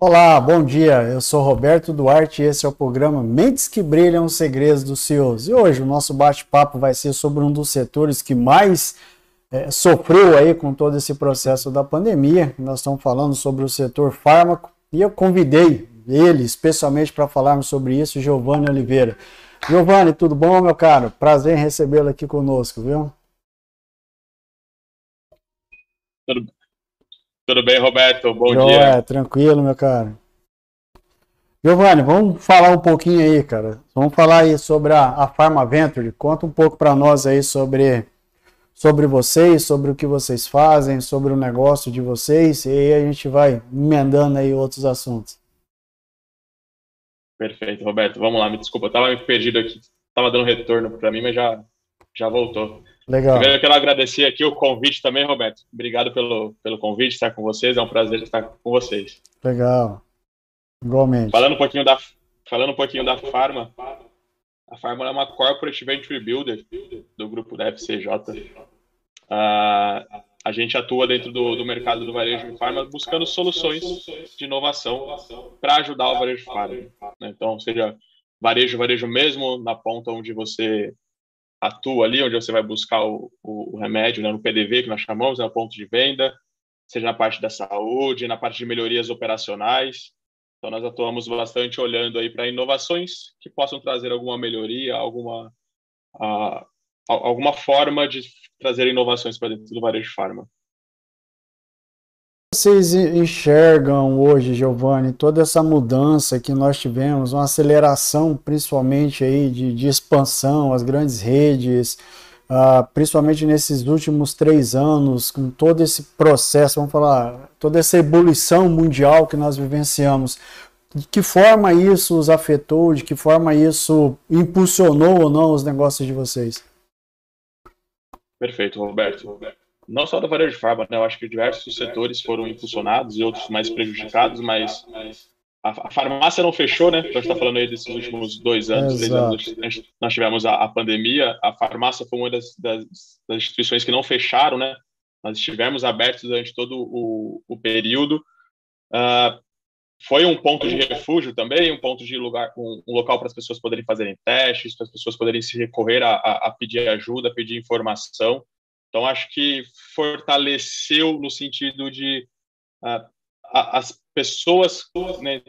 Olá, bom dia. Eu sou Roberto Duarte e esse é o programa Mentes que Brilham os Segredos dos CEOs. E hoje o nosso bate-papo vai ser sobre um dos setores que mais é, sofreu aí com todo esse processo da pandemia. Nós estamos falando sobre o setor fármaco e eu convidei ele especialmente para falarmos sobre isso, Giovanni Oliveira. Giovanni, tudo bom, meu caro? Prazer em recebê-lo aqui conosco, viu? Tudo, tudo bem, Roberto? Bom Joia, dia. Tranquilo, meu caro. Giovanni, vamos falar um pouquinho aí, cara. Vamos falar aí sobre a, a Pharma Venture. Conta um pouco para nós aí sobre, sobre vocês, sobre o que vocês fazem, sobre o negócio de vocês, e aí a gente vai emendando aí outros assuntos. Perfeito, Roberto. Vamos lá, me desculpa, eu tava me perdido aqui. Tava dando retorno para mim, mas já, já voltou. Legal. Primeiro eu quero agradecer aqui o convite também, Roberto. Obrigado pelo, pelo convite, estar com vocês. É um prazer estar com vocês. Legal. Igualmente. Falando um pouquinho da, falando um pouquinho da Farma. A Farma é uma corporate venture builder do grupo da FCJ. Uh, a gente atua dentro do, do mercado do varejo de farma buscando soluções de inovação para ajudar o varejo de farma. Né? Então, seja varejo, varejo mesmo, na ponta onde você atua ali, onde você vai buscar o, o, o remédio, né, no PDV, que nós chamamos, é né, o ponto de venda, seja na parte da saúde, na parte de melhorias operacionais. Então, nós atuamos bastante olhando aí para inovações que possam trazer alguma melhoria, alguma, a, alguma forma de trazer inovações para dentro do varejo farma vocês enxergam hoje, Giovanni, toda essa mudança que nós tivemos, uma aceleração principalmente aí de, de expansão, as grandes redes, uh, principalmente nesses últimos três anos, com todo esse processo, vamos falar, toda essa ebulição mundial que nós vivenciamos, de que forma isso os afetou, de que forma isso impulsionou ou não os negócios de vocês? Perfeito, Roberto. Roberto não só do varejo de farma, né? Eu acho que diversos setores foram impulsionados e outros mais prejudicados, mas a, a farmácia não fechou, né? Então a gente está falando aí desses últimos dois anos, três anos, nós tivemos a, a, pandemia, a farmácia foi uma das, das, das, instituições que não fecharam, né? Nós estivemos abertos durante todo o, o período. Uh, foi um ponto de refúgio também, um ponto de lugar, um, um local para as pessoas poderem fazerem testes, para as pessoas poderem se recorrer a, a, a pedir ajuda, pedir informação. Então, acho que fortaleceu no sentido de uh, as pessoas né,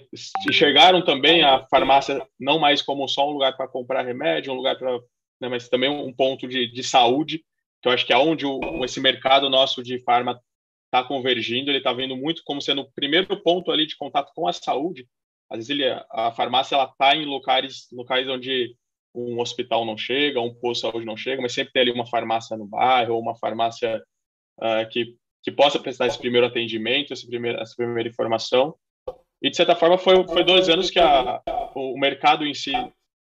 enxergaram também a farmácia não mais como só um lugar para comprar remédio, um lugar para, né, mas também um ponto de, de saúde, eu acho que é onde o, esse mercado nosso de farma está convergindo, ele está vendo muito como sendo o primeiro ponto ali de contato com a saúde. Às vezes ele, a farmácia ela está em locais, locais onde um hospital não chega, um posto de saúde não chega, mas sempre tem ali uma farmácia no bairro, ou uma farmácia uh, que, que possa prestar esse primeiro atendimento, esse primeiro, essa primeira informação. E, de certa forma, foi, foi dois anos que a, o mercado em si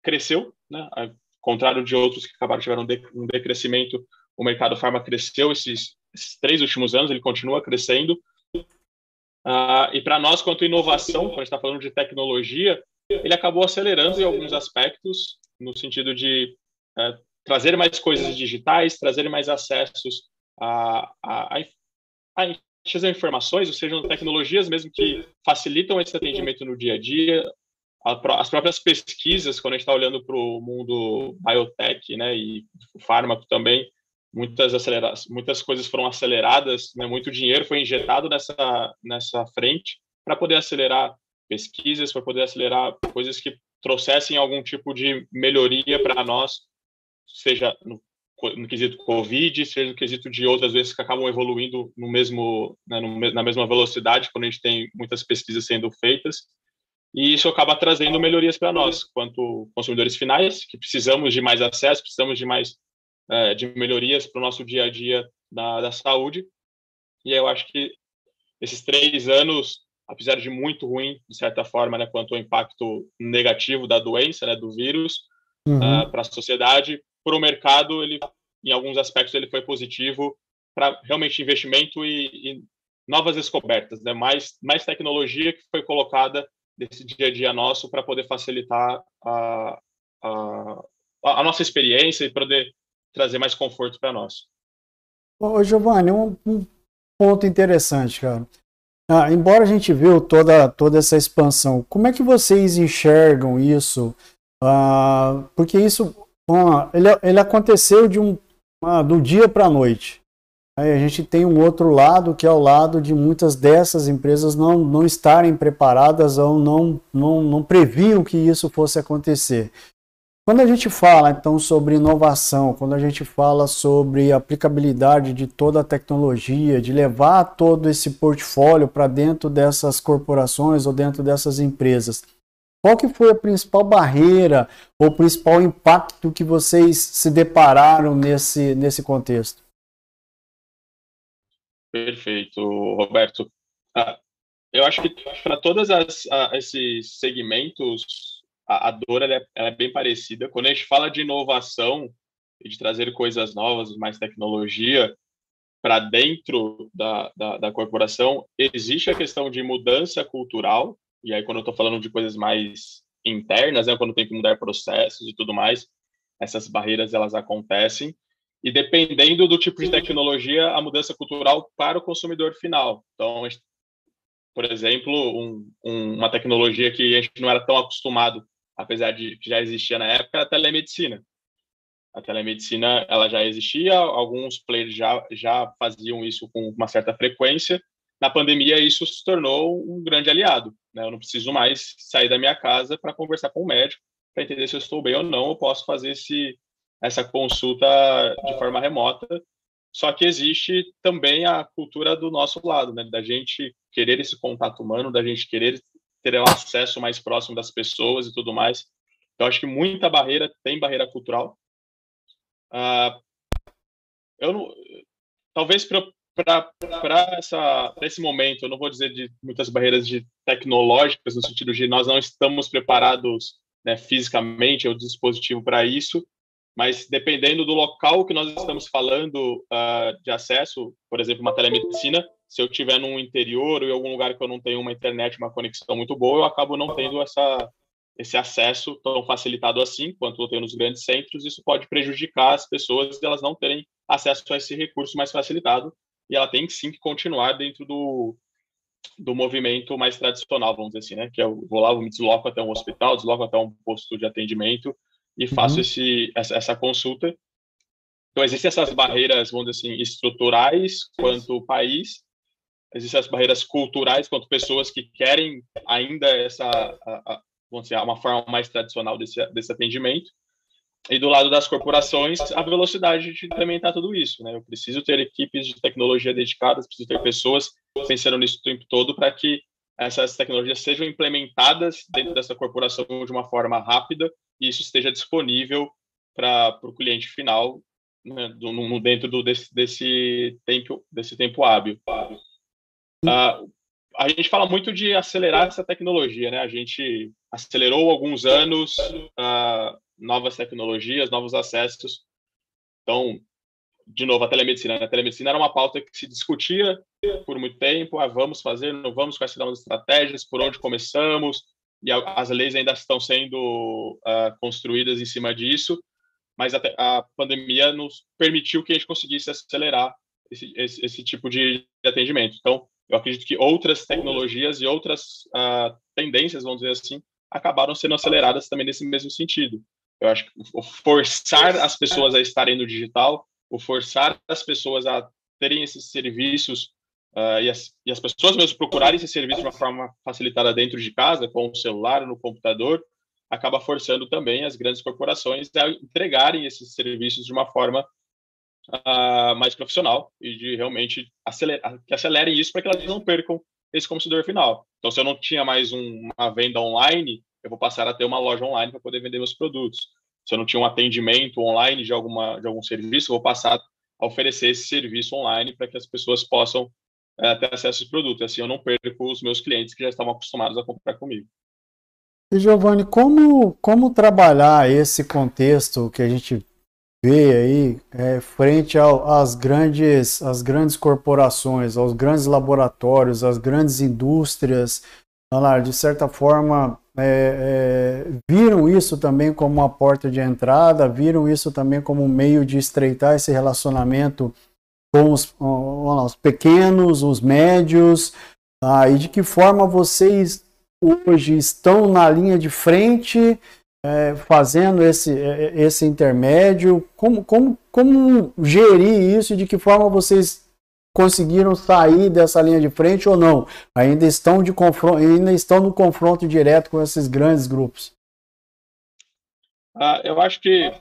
cresceu, né? Ao contrário de outros que acabaram tiveram um, de, um decrescimento, o mercado farma cresceu esses, esses, três últimos anos, ele continua crescendo. Uh, e para nós, quanto inovação, quando a gente está falando de tecnologia, ele acabou acelerando em alguns aspectos, no sentido de é, trazer mais coisas digitais, trazer mais acessos a, a, a, a informações, ou seja, tecnologias mesmo que facilitam esse atendimento no dia a dia, as próprias pesquisas, quando a gente está olhando para o mundo biotech né, e fármaco também, muitas, acelera muitas coisas foram aceleradas, né, muito dinheiro foi injetado nessa, nessa frente para poder acelerar pesquisas, para poder acelerar coisas que trouxessem algum tipo de melhoria para nós, seja no, no, quesito Covid, seja no quesito de outras vezes que acabam evoluindo no mesmo, né, no, na mesma velocidade, quando a gente tem muitas pesquisas sendo feitas. E isso acaba trazendo melhorias para nós, quanto consumidores finais, que precisamos de mais acesso, precisamos de mais é, de melhorias para o nosso dia a dia da, da saúde. E eu acho que esses três anos apesar de muito ruim, de certa forma, né, quanto ao impacto negativo da doença, né, do vírus, uhum. uh, para a sociedade, para o mercado, ele, em alguns aspectos, ele foi positivo para realmente investimento e, e, novas descobertas, né, mais, mais tecnologia que foi colocada nesse dia a dia nosso para poder facilitar a, a, a nossa experiência e poder trazer mais conforto para nós. Ô, Giovanni, um, um ponto interessante, cara. Ah, embora a gente viu toda, toda essa expansão, como é que vocês enxergam isso? Ah, porque isso ele, ele aconteceu de um, ah, do dia para a noite. Aí a gente tem um outro lado que é o lado de muitas dessas empresas não, não estarem preparadas ou não, não, não previam que isso fosse acontecer. Quando a gente fala então sobre inovação, quando a gente fala sobre aplicabilidade de toda a tecnologia, de levar todo esse portfólio para dentro dessas corporações ou dentro dessas empresas, qual que foi a principal barreira ou principal impacto que vocês se depararam nesse, nesse contexto? Perfeito, Roberto. Ah, eu acho que para todos esses segmentos, a, a dor ela é, ela é, bem parecida. Quando a gente fala de inovação e de trazer coisas novas, mais tecnologia para dentro da, da, da corporação, existe a questão de mudança cultural. E aí, quando eu estou falando de coisas mais internas, né, quando tem que mudar processos e tudo mais, essas barreiras elas acontecem e dependendo do tipo de tecnologia, a mudança cultural para o consumidor final. Então, por exemplo, um, um, uma tecnologia que a gente não era tão acostumado, apesar de que já existia na época, a telemedicina. A telemedicina ela já existia, alguns players já, já faziam isso com uma certa frequência. Na pandemia, isso se tornou um grande aliado. Né? Eu não preciso mais sair da minha casa para conversar com o médico, para entender se eu estou bem ou não. Eu posso fazer esse, essa consulta de forma remota. Só que existe também a cultura do nosso lado, né? Da gente querer esse contato humano, da gente querer ter um acesso mais próximo das pessoas e tudo mais. Então, acho que muita barreira, tem barreira cultural. Uh, eu não, talvez para esse momento, eu não vou dizer de muitas barreiras de tecnológicas, no sentido de nós não estamos preparados né, fisicamente, o dispositivo para isso, mas dependendo do local que nós estamos falando uh, de acesso, por exemplo, uma telemedicina, se eu estiver num interior ou em algum lugar que eu não tenho uma internet, uma conexão muito boa, eu acabo não tendo essa, esse acesso tão facilitado assim quanto eu tenho nos grandes centros. Isso pode prejudicar as pessoas de elas não terem acesso a esse recurso mais facilitado e ela tem sim que continuar dentro do, do movimento mais tradicional, vamos dizer assim, né? Que eu vou lá, eu me desloco até um hospital, desloco até um posto de atendimento e faço uhum. esse, essa, essa, consulta. Então, existem essas barreiras, vamos dizer assim, estruturais quanto país, existem as barreiras culturais quanto pessoas que querem ainda essa, a, a, vamos dizer, uma forma mais tradicional desse, desse atendimento. E do lado das corporações, a velocidade de implementar tudo isso. Né? Eu preciso ter equipes de tecnologia dedicadas, preciso ter pessoas pensando nisso o tempo todo para que essas tecnologias sejam implementadas dentro dessa corporação de uma forma rápida e isso esteja disponível para o cliente final né, do, no, dentro do, desse, desse, tempo, desse tempo hábil. Uh, a gente fala muito de acelerar essa tecnologia, né? A gente acelerou alguns anos uh, novas tecnologias, novos acessos. Então, de novo, a telemedicina. Né? A telemedicina era uma pauta que se discutia por muito tempo. Ah, vamos fazer, não vamos, quais serão as estratégias, por onde começamos, e as leis ainda estão sendo uh, construídas em cima disso, mas a, a, pandemia nos permitiu que a gente conseguisse acelerar esse, esse, esse, tipo de atendimento. Então, eu acredito que outras tecnologias e outras uh, tendências, vamos dizer assim, acabaram sendo aceleradas também nesse mesmo sentido. Eu acho que o forçar as pessoas a estarem no digital, o forçar as pessoas a terem esses serviços uh, e, as, e as pessoas mesmo procurarem esse serviço de uma forma facilitada dentro de casa, com o celular, no computador, acaba forçando também as grandes corporações a entregarem esses serviços de uma forma uh, mais profissional e de realmente acelerar, que acelerem isso para que elas não percam esse consumidor final. Então, se eu não tinha mais um, uma venda online, eu vou passar a ter uma loja online para poder vender meus produtos. Se eu não tinha um atendimento online de, alguma, de algum serviço, eu vou passar a oferecer esse serviço online para que as pessoas possam é, ter acesso aos produtos. Assim eu não perco os meus clientes que já estavam acostumados a comprar comigo. E Giovanni, como, como trabalhar esse contexto que a gente vê aí é, frente ao, às, grandes, às grandes corporações, aos grandes laboratórios, às grandes indústrias, de certa forma é, é, viram isso também como uma porta de entrada, viram isso também como um meio de estreitar esse relacionamento com os, os pequenos, os médios, Ah, e de que forma vocês hoje estão na linha de frente, é, fazendo esse, é, é, esse intermédio? Como, como, como gerir isso e de que forma vocês conseguiram sair dessa linha de frente ou não? Ainda estão, de confronto, ainda estão no confronto direto com esses grandes grupos? Ah, eu acho que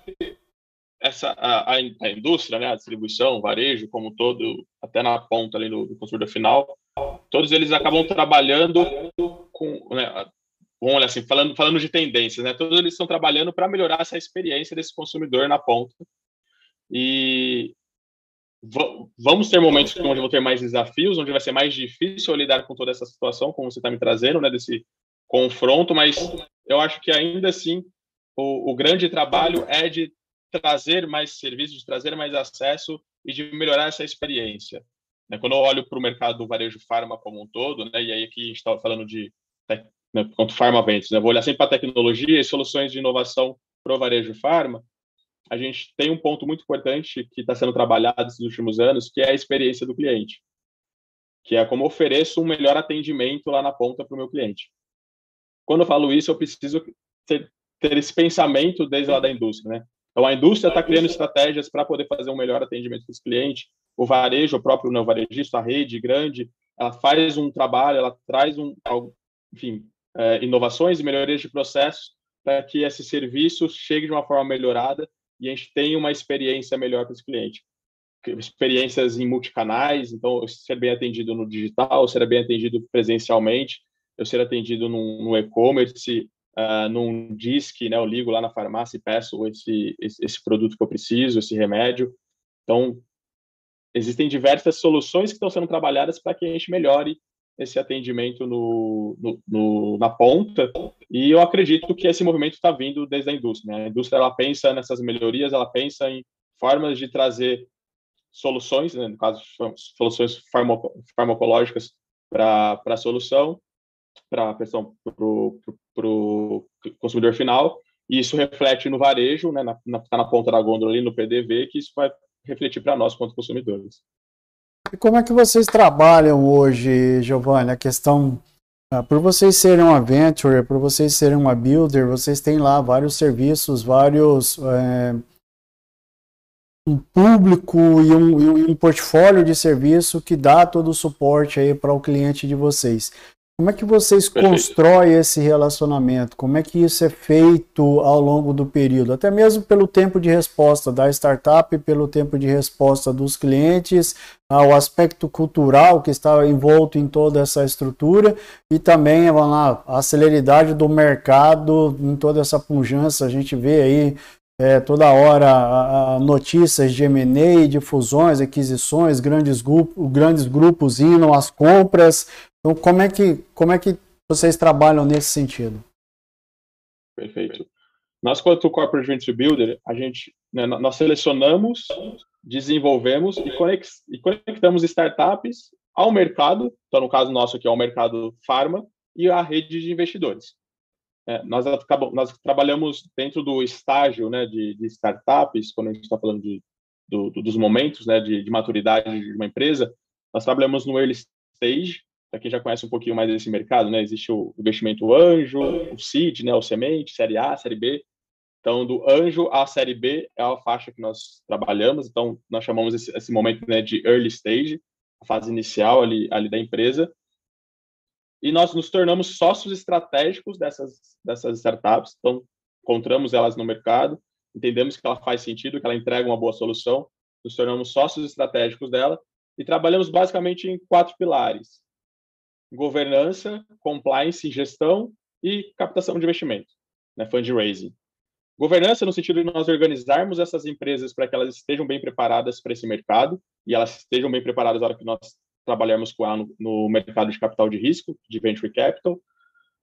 essa a, a, indústria, né, a distribuição, o varejo como todo, até na ponta ali do, do consumidor final, todos eles acabam trabalhando com, né, vamos olhar assim, falando, falando de tendências, né, todos eles estão trabalhando para melhorar essa experiência desse consumidor na ponta. E vamos ter momentos onde vão ter mais desafios, onde vai ser mais difícil lidar com toda essa situação, como você está me trazendo, né, desse confronto, mas eu acho que ainda assim o, o grande trabalho é de trazer mais serviços, de trazer mais acesso e de melhorar essa experiência. Né? Quando eu olho para o mercado do varejo farma como um todo, né, e aí aqui a gente estava falando de né, quanto farma ventos, né, vou olhar sempre para tecnologia e soluções de inovação para o varejo farma, a gente tem um ponto muito importante que está sendo trabalhado nesses últimos anos, que é a experiência do cliente, que é como ofereço um melhor atendimento lá na ponta para o meu cliente. Quando eu falo isso, eu preciso ter, ter esse pensamento desde lá da indústria, né? Então, a indústria está criando estratégias para poder fazer um melhor atendimento para os clientes. O varejo, o próprio não, varejista, a rede grande, ela faz um trabalho, ela traz um, enfim, é, inovações e melhorias de processos para que esse serviço chegue de uma forma melhorada e a gente tenha uma experiência melhor para os clientes. Experiências em multicanais, então ser bem atendido no digital, ser bem atendido presencialmente, eu ser atendido no e-commerce, uh, num disque, né, eu ligo lá na farmácia e peço esse, esse, esse produto que eu preciso, esse remédio. Então, existem diversas soluções que estão sendo trabalhadas para que a gente melhore esse atendimento no, no, no, na ponta e eu acredito que esse movimento está vindo desde a indústria. Né? A indústria ela pensa nessas melhorias, ela pensa em formas de trazer soluções, né? no caso soluções farmacológicas para a solução, para a para o consumidor final e isso reflete no varejo, né? na, na, tá na ponta da gôndola ali no PDV, que isso vai refletir para nós quanto consumidores. E como é que vocês trabalham hoje, Giovanni? A questão, ah, por vocês serem uma venture, por vocês serem uma builder, vocês têm lá vários serviços, vários é, um público e um, e um portfólio de serviço que dá todo o suporte aí para o cliente de vocês. Como é que vocês Perfeito. constroem esse relacionamento? Como é que isso é feito ao longo do período? Até mesmo pelo tempo de resposta da startup, pelo tempo de resposta dos clientes, o aspecto cultural que está envolto em toda essa estrutura e também lá, a celeridade do mercado em toda essa pujança. A gente vê aí é, toda hora a, a notícias de M&A, de fusões, aquisições, grandes, grupo, grandes grupos indo às compras, então, como é que, como é que vocês trabalham nesse sentido? Perfeito. Nós, quanto Corporate Venture Builder, a gente, né, nós selecionamos, desenvolvemos e, conectamos startups ao mercado, então no caso nosso aqui é o mercado farma e a rede de investidores. É, nós, nós trabalhamos dentro do estágio né, de, de startups, quando a gente está falando de, do, dos momentos né, de, de maturidade de uma empresa, nós trabalhamos no early stage, para quem já conhece um pouquinho mais desse mercado, né, existe o investimento anjo, o seed, né, o semente, série A, série B. Então, do anjo à série B é a faixa que nós trabalhamos. Então, nós chamamos esse, esse momento né, de early stage, a fase inicial ali, ali da empresa. E nós nos tornamos sócios estratégicos dessas, dessas startups. Então, encontramos elas no mercado, entendemos que ela faz sentido, que ela entrega uma boa solução, nos tornamos sócios estratégicos dela e trabalhamos basicamente em quatro pilares governança, compliance, gestão e captação de investimento, né, fundraising. Governança no sentido de nós organizarmos essas empresas para que elas estejam bem preparadas para esse mercado e elas estejam bem preparadas na hora que nós trabalharmos com ela no, no mercado de capital de risco, de venture capital.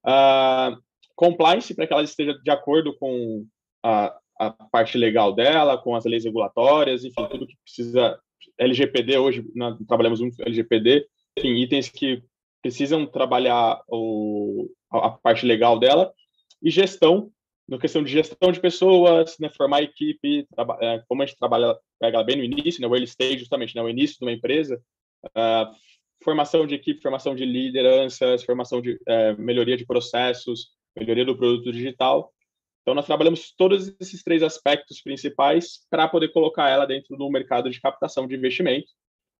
Uh, compliance para que ela esteja de acordo com a, a parte legal dela, com as leis regulatórias, enfim, tudo que precisa. LGPD, hoje nós trabalhamos muito LGPD, enfim, itens que precisam trabalhar o, a, parte legal dela e gestão, na questão de gestão de pessoas, né, formar equipe, é, como a gente trabalha, pega bem no início, né, o early stage, justamente, né, o início de uma empresa, uh, formação de equipe, formação de lideranças, formação de é, melhoria de processos, melhoria do produto digital. Então, nós trabalhamos todos esses três aspectos principais para poder colocar ela dentro do mercado de captação de investimento.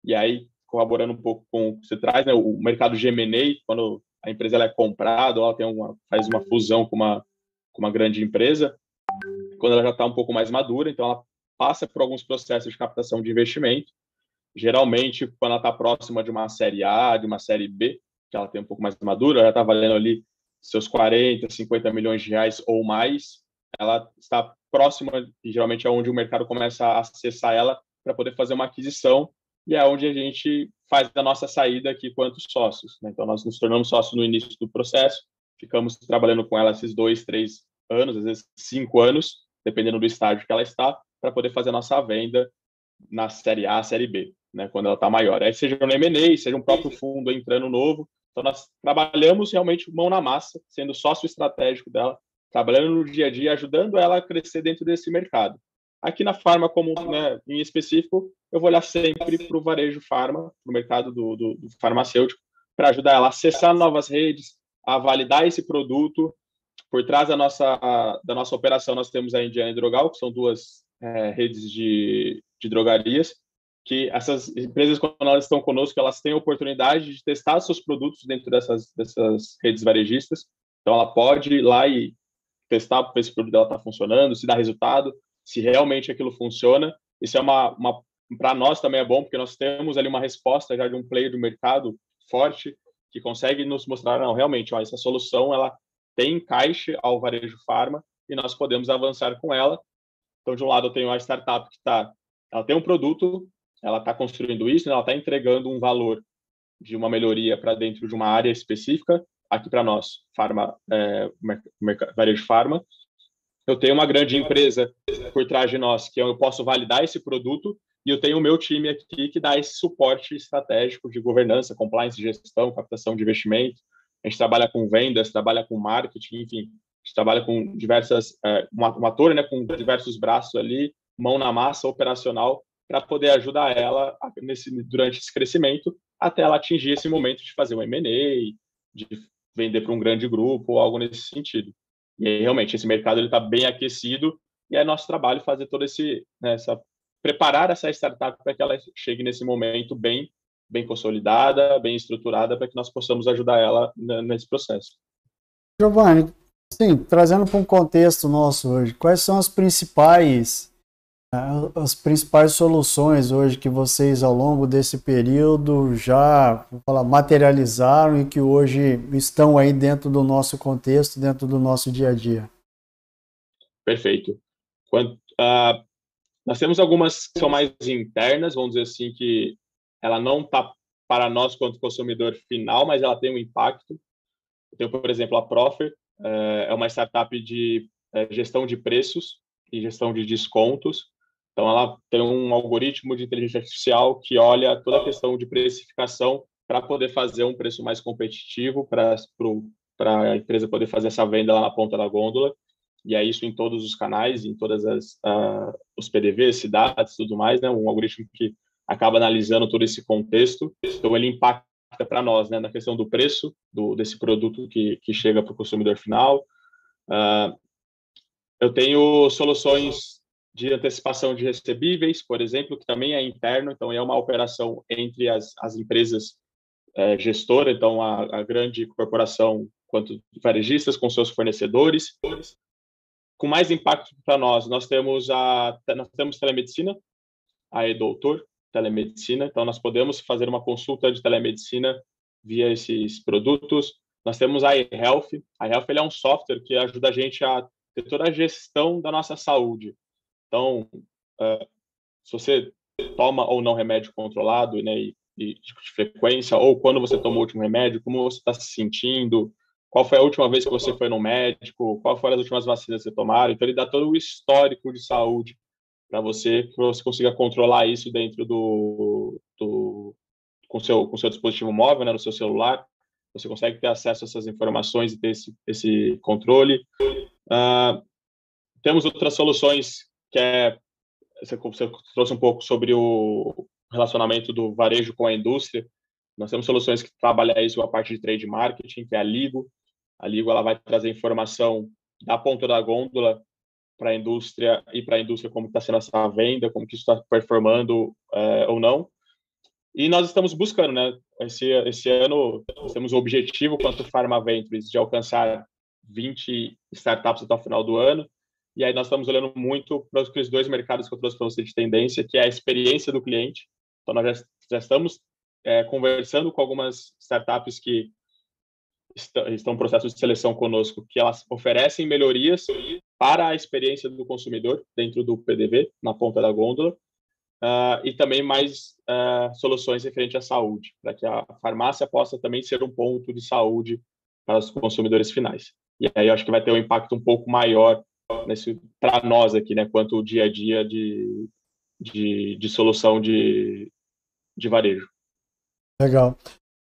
E aí, corroborando um pouco com o que você traz, né, o mercado M&A, quando a empresa ela é comprada, ela tem uma, faz uma fusão com uma, com uma grande empresa, quando ela já está um pouco mais madura, então ela passa por alguns processos de captação de investimento. Geralmente, quando ela está próxima de uma série A, de uma série B, que ela tem um pouco mais madura, ela está valendo ali seus 40, 50 milhões de reais ou mais, ela está próxima, e geralmente é onde o mercado começa a acessar ela para poder fazer uma aquisição, e é onde a gente faz a nossa saída aqui quanto sócios. Né? Então, nós nos tornamos sócios no início do processo, ficamos trabalhando com ela esses dois, três anos, às vezes cinco anos, dependendo do estágio que ela está, para poder fazer a nossa venda na série A, série B, né? quando ela está maior. Aí seja um M&A, seja um próprio fundo entrando novo, então, nós trabalhamos realmente mão na massa, sendo sócio estratégico dela, trabalhando no dia a dia, ajudando ela a crescer dentro desse mercado. Aqui na Farma, como né, em específico, eu vou olhar sempre para o varejo farma, para o mercado do, do, do farmacêutico, para ajudar ela a acessar novas redes, a validar esse produto. Por trás da nossa, da nossa operação, nós temos a Indiana e Drogal, que são duas é, redes de, de drogarias, que essas empresas, quando elas estão conosco, elas têm a oportunidade de testar seus produtos dentro dessas, dessas redes varejistas. Então, ela pode ir lá e testar para esse produto dela está funcionando, se dá resultado, se realmente aquilo funciona. Isso é uma, uma para nós também é bom, porque nós temos ali uma resposta já de um player do mercado forte que consegue nos mostrar, não, realmente, ó, essa solução ela tem encaixe ao varejo farma e nós podemos avançar com ela. Então, de um lado, eu tenho a startup que está, ela tem um produto, ela está construindo isso, né? ela está entregando um valor de uma melhoria para dentro de uma área específica, aqui para nós, farma, é, varejo farma. Eu tenho uma grande empresa por trás de nós que eu posso validar esse produto e eu tenho o meu time aqui que dá esse suporte estratégico de governança, compliance, gestão, captação de investimento. A gente trabalha com vendas, trabalha com marketing, enfim, a gente trabalha com diversas, é, uma, torre, né, com diversos braços ali, mão na massa operacional para poder ajudar ela nesse, durante esse crescimento até ela atingir esse momento de fazer um M&A, de vender para um grande grupo ou algo nesse sentido. E aí, realmente, esse mercado está bem aquecido e é nosso trabalho fazer todo esse, né, essa, preparar essa startup para que ela chegue nesse momento bem, bem consolidada, bem estruturada, para que nós possamos ajudar ela nesse processo. Giovanni, sim, trazendo para um contexto nosso hoje, quais são as principais as principais soluções hoje que vocês ao longo desse período já falar, materializaram e que hoje estão aí dentro do nosso contexto, dentro do nosso dia a dia? Perfeito. Quando, uh, nós temos algumas que são mais internas, vamos dizer assim, que ela não está para nós quanto consumidor final, mas ela tem um impacto. Eu tenho, por exemplo, a Proffer, uh, é uma startup de uh, gestão de preços e gestão de descontos então, ela tem um algoritmo de inteligência artificial que olha toda a questão de precificação para poder fazer um preço mais competitivo para a empresa poder fazer essa venda lá na ponta da gôndola. E é isso em todos os canais, em todas as uh, os PDVs, cidades, tudo mais, né? Um algoritmo que acaba analisando todo esse contexto. Então, ele impacta para nós, né? Na questão do preço do, desse produto que, que chega para o consumidor final. Uh, eu tenho soluções de antecipação de recebíveis, por exemplo, que também é interno, então é uma operação entre as, as empresas é, gestoras, então a, a, grande corporação quanto varejistas com seus fornecedores. Com mais impacto para nós, nós temos a nós temos telemedicina, a e-doutor, telemedicina, então nós podemos fazer uma consulta de telemedicina via esses produtos. Nós temos a eHealth. A eHealth é um software que ajuda a gente a ter toda a gestão da nossa saúde. Então, uh, se você toma ou não remédio controlado, né, e, e de frequência, ou quando você tomou o último remédio, como você está se sentindo, qual foi a última vez que você foi no médico, qual foram as últimas vacinas que você tomaram. Então, ele dá todo o histórico de saúde para você, que você consiga controlar isso dentro do, do com seu com seu dispositivo móvel, né, no seu celular. Você consegue ter acesso a essas informações e ter esse, esse controle. Uh, temos outras soluções que é você, você trouxe um pouco sobre o relacionamento do varejo com a indústria. Nós temos soluções que trabalham isso a parte de trade marketing, que é a Ligo. A Ligo ela vai trazer informação da ponta da gôndola para a indústria e para a indústria como está sendo essa venda, como que está performando é, ou não. E nós estamos buscando, né? Esse, esse ano nós temos o objetivo, quanto Pharma Ventures, de alcançar 20 startups até o final do ano. E aí nós estamos olhando muito para os dois mercados que eu trouxe para você de tendência, que é a experiência do cliente. Então nós já, já estamos é, conversando com algumas startups que estão em processo de seleção conosco, que elas oferecem melhorias para a experiência do consumidor dentro do PDV, na ponta da gôndola, uh, e também mais uh, soluções referentes à saúde, para que a farmácia possa também ser um ponto de saúde para os consumidores finais. E aí eu acho que vai ter um impacto um pouco maior para nós aqui, né, quanto o dia a dia de, de, de solução de, de varejo. Legal.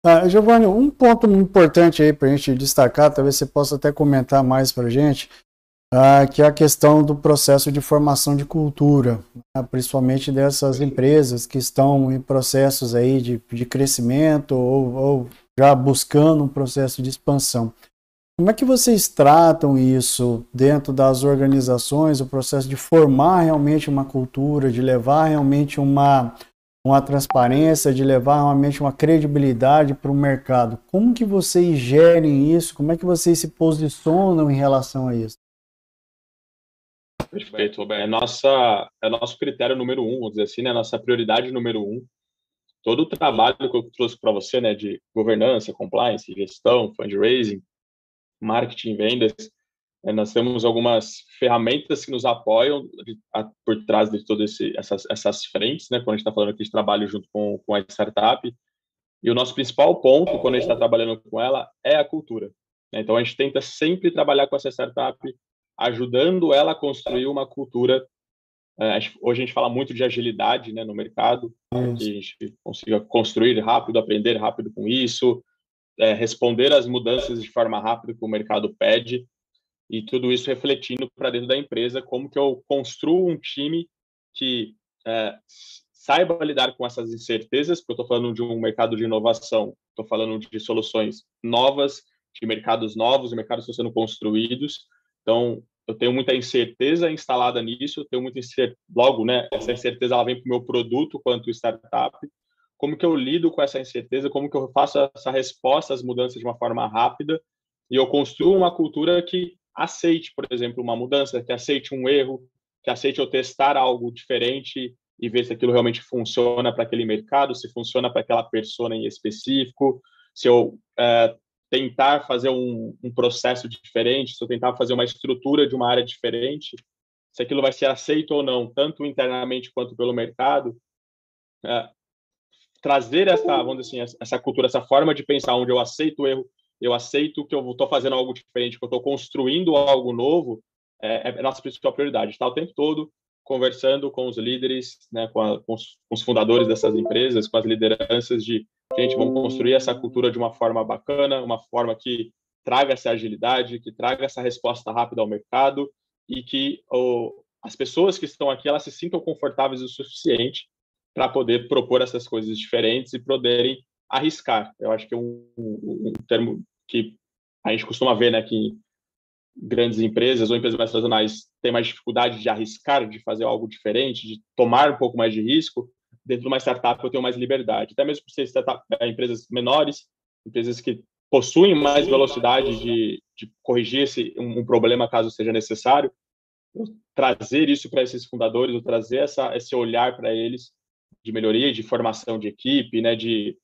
Ah, Giovanni, um ponto importante aí para a gente destacar, talvez você possa até comentar mais para a gente, ah, que é a questão do processo de formação de cultura, né, principalmente dessas empresas que estão em processos aí de, de crescimento ou, ou já buscando um processo de expansão. Como é que vocês tratam isso dentro das organizações, o processo de formar realmente uma cultura, de levar realmente uma, uma transparência, de levar realmente uma credibilidade para o mercado? Como que vocês gerem isso? Como é que vocês se posicionam em relação a isso? Perfeito, É, nossa, é nosso critério número um, vamos dizer assim, né? Nossa prioridade número um. Todo o trabalho que eu trouxe para você, né, de governança, compliance, gestão, fundraising, marketing, vendas, é, nós temos algumas ferramentas que nos apoiam por trás de todas essas, essas frentes, né? Quando a gente está falando aqui de trabalho junto com, com a startup. E o nosso principal ponto, quando a gente está trabalhando com ela, é a cultura. Né? Então, a gente tenta sempre trabalhar com essa startup, ajudando ela a construir uma cultura. É, hoje a gente fala muito de agilidade né, no mercado, que a gente consiga construir rápido, aprender rápido com isso, é, responder às mudanças de forma rápida que o mercado pede e tudo isso refletindo para dentro da empresa como que eu construo um time que é, saiba lidar com essas incertezas, porque eu estou falando de um mercado de inovação, estou falando de soluções novas, de mercados novos, mercados que estão sendo construídos. Então, eu tenho muita incerteza instalada nisso, eu tenho muita incerteza, logo, né, essa incerteza ela vem para o meu produto quanto startup, como que eu lido com essa incerteza, como que eu faço essa resposta às mudanças de uma forma rápida e eu construo uma cultura que aceite, por exemplo, uma mudança, que aceite um erro, que aceite eu testar algo diferente e ver se aquilo realmente funciona para aquele mercado, se funciona para aquela pessoa em específico, se eu é, tentar fazer um, um, processo diferente, se eu tentar fazer uma estrutura de uma área diferente, se aquilo vai ser aceito ou não, tanto internamente quanto pelo mercado, é, trazer essa, vamos dizer assim, essa cultura, essa forma de pensar, onde eu aceito o erro, eu aceito que eu estou fazendo algo diferente, que eu estou construindo algo novo, é, é nossa principal prioridade. Está o tempo todo conversando com os líderes, né, com, a, com, os, com, os, fundadores dessas empresas, com as lideranças de, gente, vamos construir essa cultura de uma forma bacana, uma forma que traga essa agilidade, que traga essa resposta rápida ao mercado e que as pessoas que estão aqui, elas se sintam confortáveis o suficiente para poder propor essas coisas diferentes e poderem arriscar. Eu acho que é um, um, um termo que a gente costuma ver, né, que grandes empresas ou empresas mais tradicionais têm mais dificuldade de arriscar, de fazer algo diferente, de tomar um pouco mais de risco. Dentro de uma startup eu tenho mais liberdade, até mesmo por ser startup, é, empresas menores, empresas que possuem mais velocidade de, de corrigir esse, um, um problema caso seja necessário. trazer isso para esses fundadores, ou trazer essa, esse olhar para eles de melhoria, de formação de equipe, né, de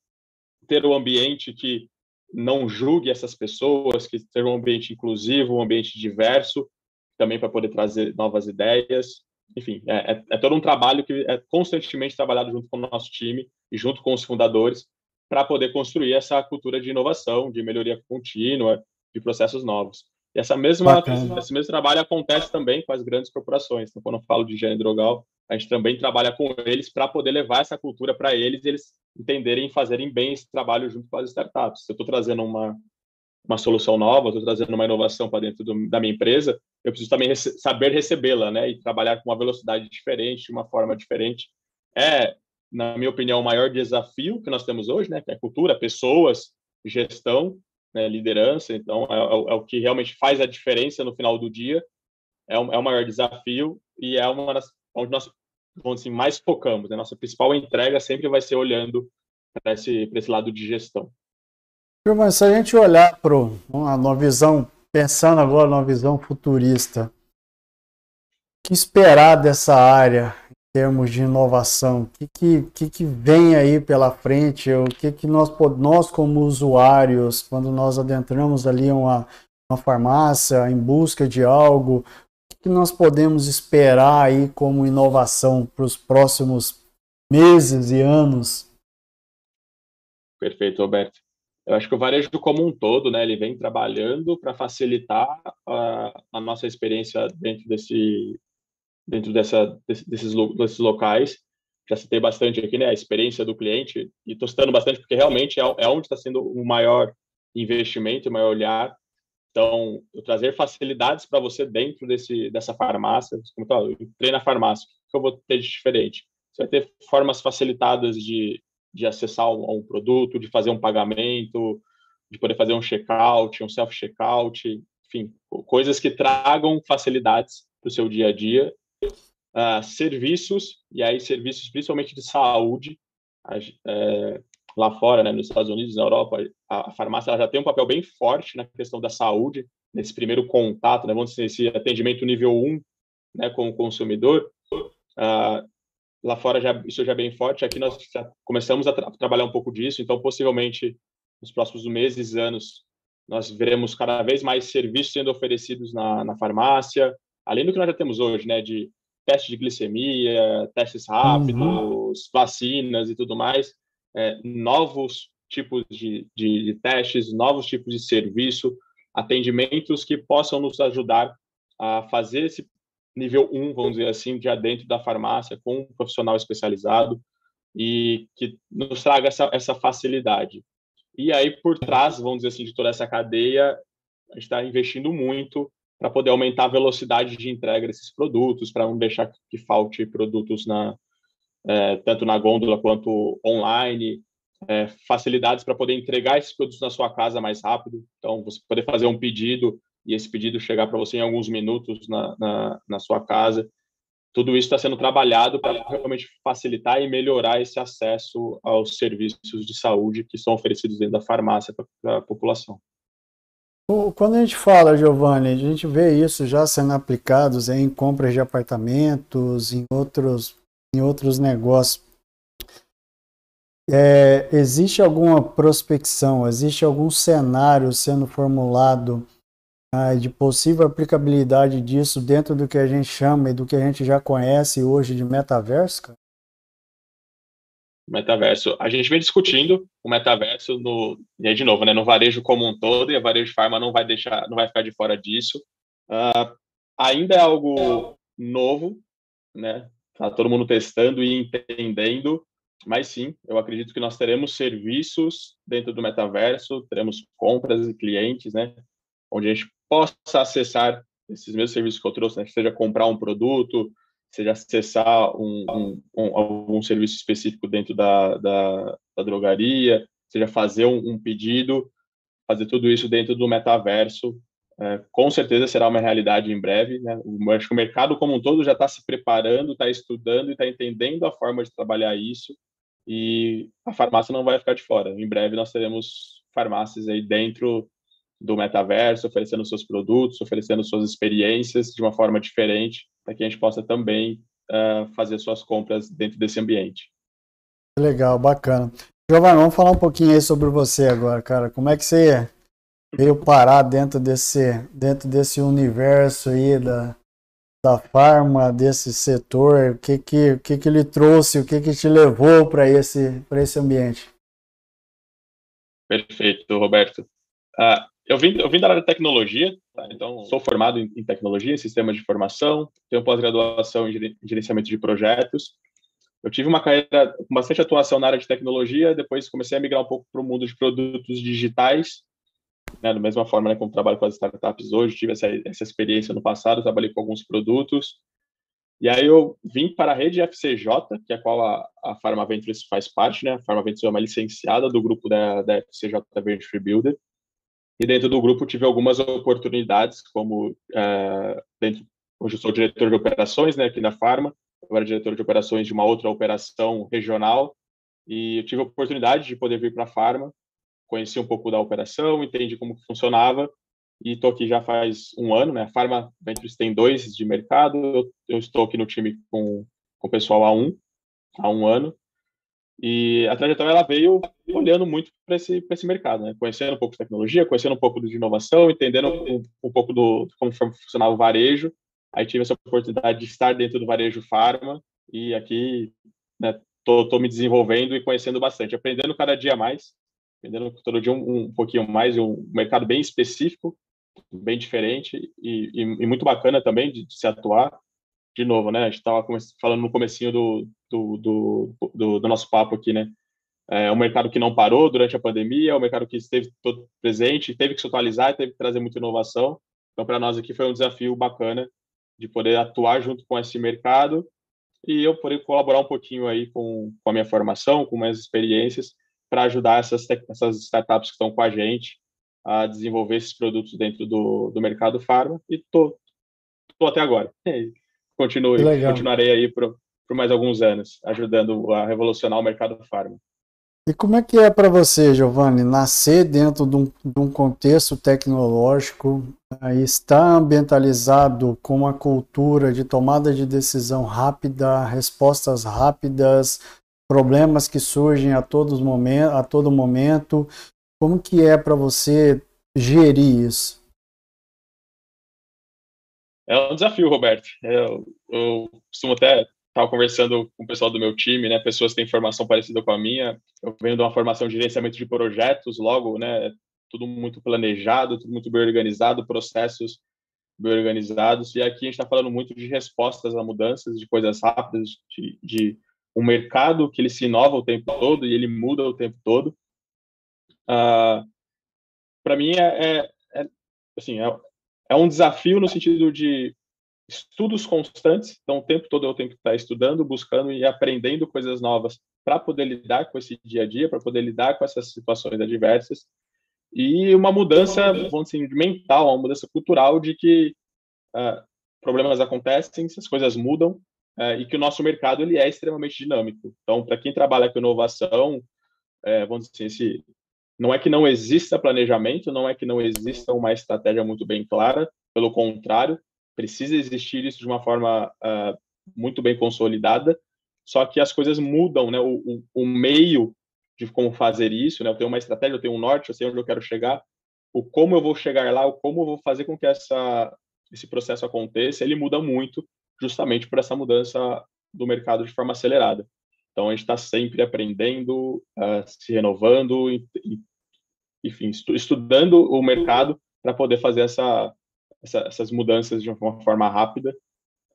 ter um ambiente que não julgue essas pessoas, que seja um ambiente inclusivo, um ambiente diverso, também para poder trazer novas ideias. Enfim, é, é, é, todo um trabalho que é constantemente trabalhado junto com o nosso time e junto com os fundadores para poder construir essa cultura de inovação, de melhoria contínua, de processos novos. E essa mesma, esse mesmo trabalho acontece também com as grandes corporações. Então, quando eu falo de higiene drogal, a gente também trabalha com eles para poder levar essa cultura para eles e eles entenderem e fazerem bem esse trabalho junto com as startups. Se eu estou trazendo uma, uma solução nova, estou trazendo uma inovação para dentro do, da minha empresa, eu preciso também rece saber recebê-la, né? E trabalhar com uma velocidade diferente, uma forma diferente. É na minha opinião, o maior desafio que nós temos hoje, né? Que é cultura, pessoas, gestão, né, liderança. Então, é, é, é, o que realmente faz a diferença no final do dia. É o, é o maior desafio e é uma das onde nós vamos assim, mais focamos. Né? Nossa principal entrega sempre vai ser olhando para esse, esse lado de gestão. Mas se a gente olhar para uma visão, pensando agora numa visão futurista, o que esperar dessa área em termos de inovação? O que, que, que vem aí pela frente? O que, que nós, nós, como usuários, quando nós adentramos ali uma, uma farmácia em busca de algo, que nós podemos esperar aí como inovação para os próximos meses e anos? Perfeito, Roberto. Eu acho que o varejo como um todo, né, ele vem trabalhando para facilitar a, a, nossa experiência dentro desse dentro dessa desses, desses locais. Já citei bastante aqui, né, a experiência do cliente e estou citando bastante porque realmente é, é onde está sendo o maior investimento, o maior olhar. Então, trazer facilidades para você dentro desse dessa farmácia, como eu entrei na farmácia, o que eu vou ter de diferente? Você vai ter formas facilitadas de de acessar um, um produto, de fazer um pagamento, de poder fazer um checkout, um self-checkout, enfim, coisas que tragam facilidades para o seu dia a dia. Uh, serviços, e aí serviços principalmente de saúde, é, lá fora, né, nos Estados Unidos, na Europa, a, a farmácia já tem um papel bem forte na questão da saúde, nesse primeiro contato, né, vamos dizer, esse atendimento nível 1 né, com o consumidor. Uh, Lá fora já, isso já é bem forte. Aqui nós começamos a tra trabalhar um pouco disso. Então, possivelmente, nos próximos meses anos, nós veremos cada vez mais serviços sendo oferecidos na, na farmácia, além do que nós já temos hoje, né, de teste de glicemia, testes rápidos, uhum. vacinas e tudo mais, é, novos tipos de, de, de, testes, novos tipos de serviço, atendimentos que possam nos ajudar a fazer esse nível 1, vamos dizer assim, já dentro da farmácia, com um profissional especializado e que nos traga essa, essa facilidade. E aí, por trás, vamos dizer assim, de toda essa cadeia, a gente está investindo muito para poder aumentar a velocidade de entrega desses produtos, para não deixar que falte produtos na, é, tanto na gôndola quanto online, é, facilidades para poder entregar esses produtos na sua casa mais rápido. Então, você poder fazer um pedido e esse pedido chegar para você em alguns minutos na, na, na sua casa. Tudo isso está sendo trabalhado para realmente facilitar e melhorar esse acesso aos serviços de saúde que são oferecidos dentro da farmácia para a população. Quando a gente fala, Giovanni, a gente vê isso já sendo aplicados em compras de apartamentos, em outros, em outros negócios. É, existe alguma prospecção, existe algum cenário sendo formulado de possível aplicabilidade disso dentro do que a gente chama e do que a gente já conhece hoje de metaverso? Cara? Metaverso. A gente vem discutindo o metaverso no, e aí, de novo, né, no varejo como um todo, e a varejo farma não vai deixar, não vai ficar de fora disso. Uh, ainda é algo novo, né? Tá todo mundo testando e entendendo, mas sim, eu acredito que nós teremos serviços dentro do metaverso, teremos compras e clientes, né? Onde a gente possa acessar esses mesmos serviços que eu trouxe, né? seja comprar um produto, seja acessar um, um, um, algum serviço específico dentro da, da, da drogaria, seja fazer um, um, pedido, fazer tudo isso dentro do metaverso, com certeza será uma realidade em breve. Né? Acho que o mercado como um todo já está se preparando, está estudando e está entendendo a forma de trabalhar isso, e a farmácia não vai ficar de fora. Em breve nós teremos farmácias aí dentro do metaverso, oferecendo seus produtos, oferecendo suas experiências de uma forma diferente, para que a gente possa também uh, fazer suas compras dentro desse ambiente. Legal, bacana. Giovanni, vamos falar um pouquinho aí sobre você agora, cara. Como é que você veio parar dentro desse, dentro desse universo aí da, da farma, desse setor? O que que, que, que ele trouxe, o que que te levou para esse, esse ambiente? Perfeito, Roberto. Uh, eu vim, eu vim da área de tecnologia, tá? então sou formado em, em, tecnologia, em sistemas de informação, tenho pós-graduação em gerenciamento de projetos. Eu tive uma carreira com bastante atuação na área de tecnologia, depois comecei a migrar um pouco para o mundo de produtos digitais, né, da mesma forma né, como trabalho com as startups hoje, tive essa, essa experiência no passado, trabalhei com alguns produtos. E aí eu vim para a rede FCJ, que é a qual a, a Pharma Ventures faz parte, né? A Pharma Ventures é uma licenciada do grupo da, da FCJ Venture Builder. E dentro do grupo tive algumas oportunidades, como é, dentro, hoje eu sou diretor de operações, né, aqui na Pharma, era diretor de operações de uma outra operação regional, e eu tive a oportunidade de poder vir para a Pharma, conheci um pouco da operação, entendi como funcionava, e estou aqui já faz um ano, né? A Pharma Ventures tem dois de mercado, eu, eu estou aqui no time com, com o pessoal há um, há um ano, e a trajetória ela veio olhando muito para esse, esse mercado, né? conhecendo um pouco de tecnologia, conhecendo um pouco de inovação, entendendo um, um pouco do como funcionava o varejo. Aí tive essa oportunidade de estar dentro do varejo Pharma e aqui né, tô, tô me desenvolvendo e conhecendo bastante, aprendendo cada dia mais, aprendendo todo dia um, um pouquinho mais, um mercado bem específico, bem diferente e, e, e muito bacana também de, de, se atuar. De novo, né? A gente estava falando no comecinho do, do, do, do, do nosso papo aqui, né? É um mercado que não parou durante a pandemia, é um mercado que esteve todo presente, teve que se atualizar, teve que trazer muita inovação. Então, para nós aqui foi um desafio bacana de poder atuar junto com esse mercado e eu poder colaborar um pouquinho aí com, com a minha formação, com minhas experiências, para ajudar essas, essas startups que estão com a gente a desenvolver esses produtos dentro do, do mercado farma e tô, tô até agora. Continuo, continuarei aí por, por mais alguns anos, ajudando a revolucionar o mercado farma. E como é que é para você, Giovanni, nascer dentro de um, de um contexto tecnológico, estar ambientalizado com uma cultura de tomada de decisão rápida, respostas rápidas, problemas que surgem a, todos momentos, a todo momento. Como que é para você gerir isso? É um desafio, Roberto. Eu, eu costumo até estava conversando com o pessoal do meu time, né, pessoas que têm formação parecida com a minha. Eu venho de uma formação de gerenciamento de projetos, logo, né, tudo muito planejado, tudo muito bem organizado, processos bem organizados. E aqui a gente está falando muito de respostas a mudanças, de coisas rápidas, de, de, um mercado que ele se inova o tempo todo e ele muda o tempo todo. Uh, ah, Para mim é, é, é assim é, é um desafio no sentido de estudos constantes, então o tempo todo eu tenho que estar estudando, buscando e aprendendo coisas novas para poder lidar com esse dia a dia, para poder lidar com essas situações adversas. E uma mudança, vamos dizer, mental, uma mudança cultural de que uh, problemas acontecem, as coisas mudam uh, e que o nosso mercado ele é extremamente dinâmico. Então, para quem trabalha com inovação, uh, vamos dizer, esse, não é que não exista planejamento, não é que não exista uma estratégia muito bem clara, pelo contrário, precisa existir isso de uma forma uh, muito bem consolidada, só que as coisas mudam, né? O, o, o, meio de como fazer isso, né? Eu tenho uma estratégia, eu tenho um norte, eu sei onde eu quero chegar, o como eu vou chegar lá, o como eu vou fazer com que essa, esse processo aconteça, ele muda muito, justamente por essa mudança do mercado de forma acelerada. Então, a gente está sempre aprendendo, uh, se renovando, e, e, enfim, estu estudando o mercado para poder fazer essa, essa, essas mudanças de uma forma rápida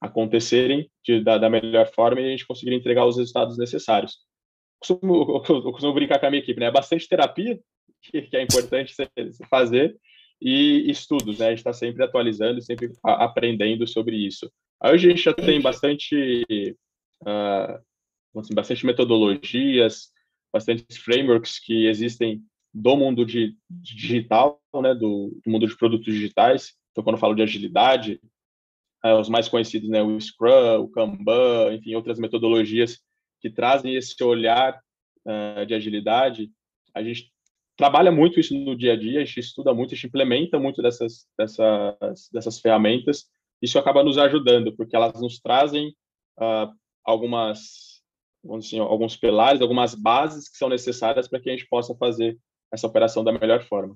acontecerem de, da, da, melhor forma e a gente conseguir entregar os resultados necessários. Eu costumo, eu costumo brincar com a minha equipe, né? É bastante terapia, que, que é importante fazer, e estudos, né? A gente está sempre atualizando, sempre aprendendo sobre isso. Hoje a gente já tem bastante, uh, assim, bastante metodologias, bastante frameworks que existem do mundo de, de digital, né? Do, do mundo de produtos digitais, então, quando eu falo de agilidade, é, os mais conhecidos, né, o Scrum, o Kanban, enfim, outras metodologias que trazem esse olhar uh, de agilidade, a gente trabalha muito isso no dia a dia, a gente estuda muito, a gente implementa muito dessas, dessas, dessas ferramentas, isso acaba nos ajudando, porque elas nos trazem uh, algumas, assim, alguns pilares, algumas bases que são necessárias para que a gente possa fazer essa operação da melhor forma.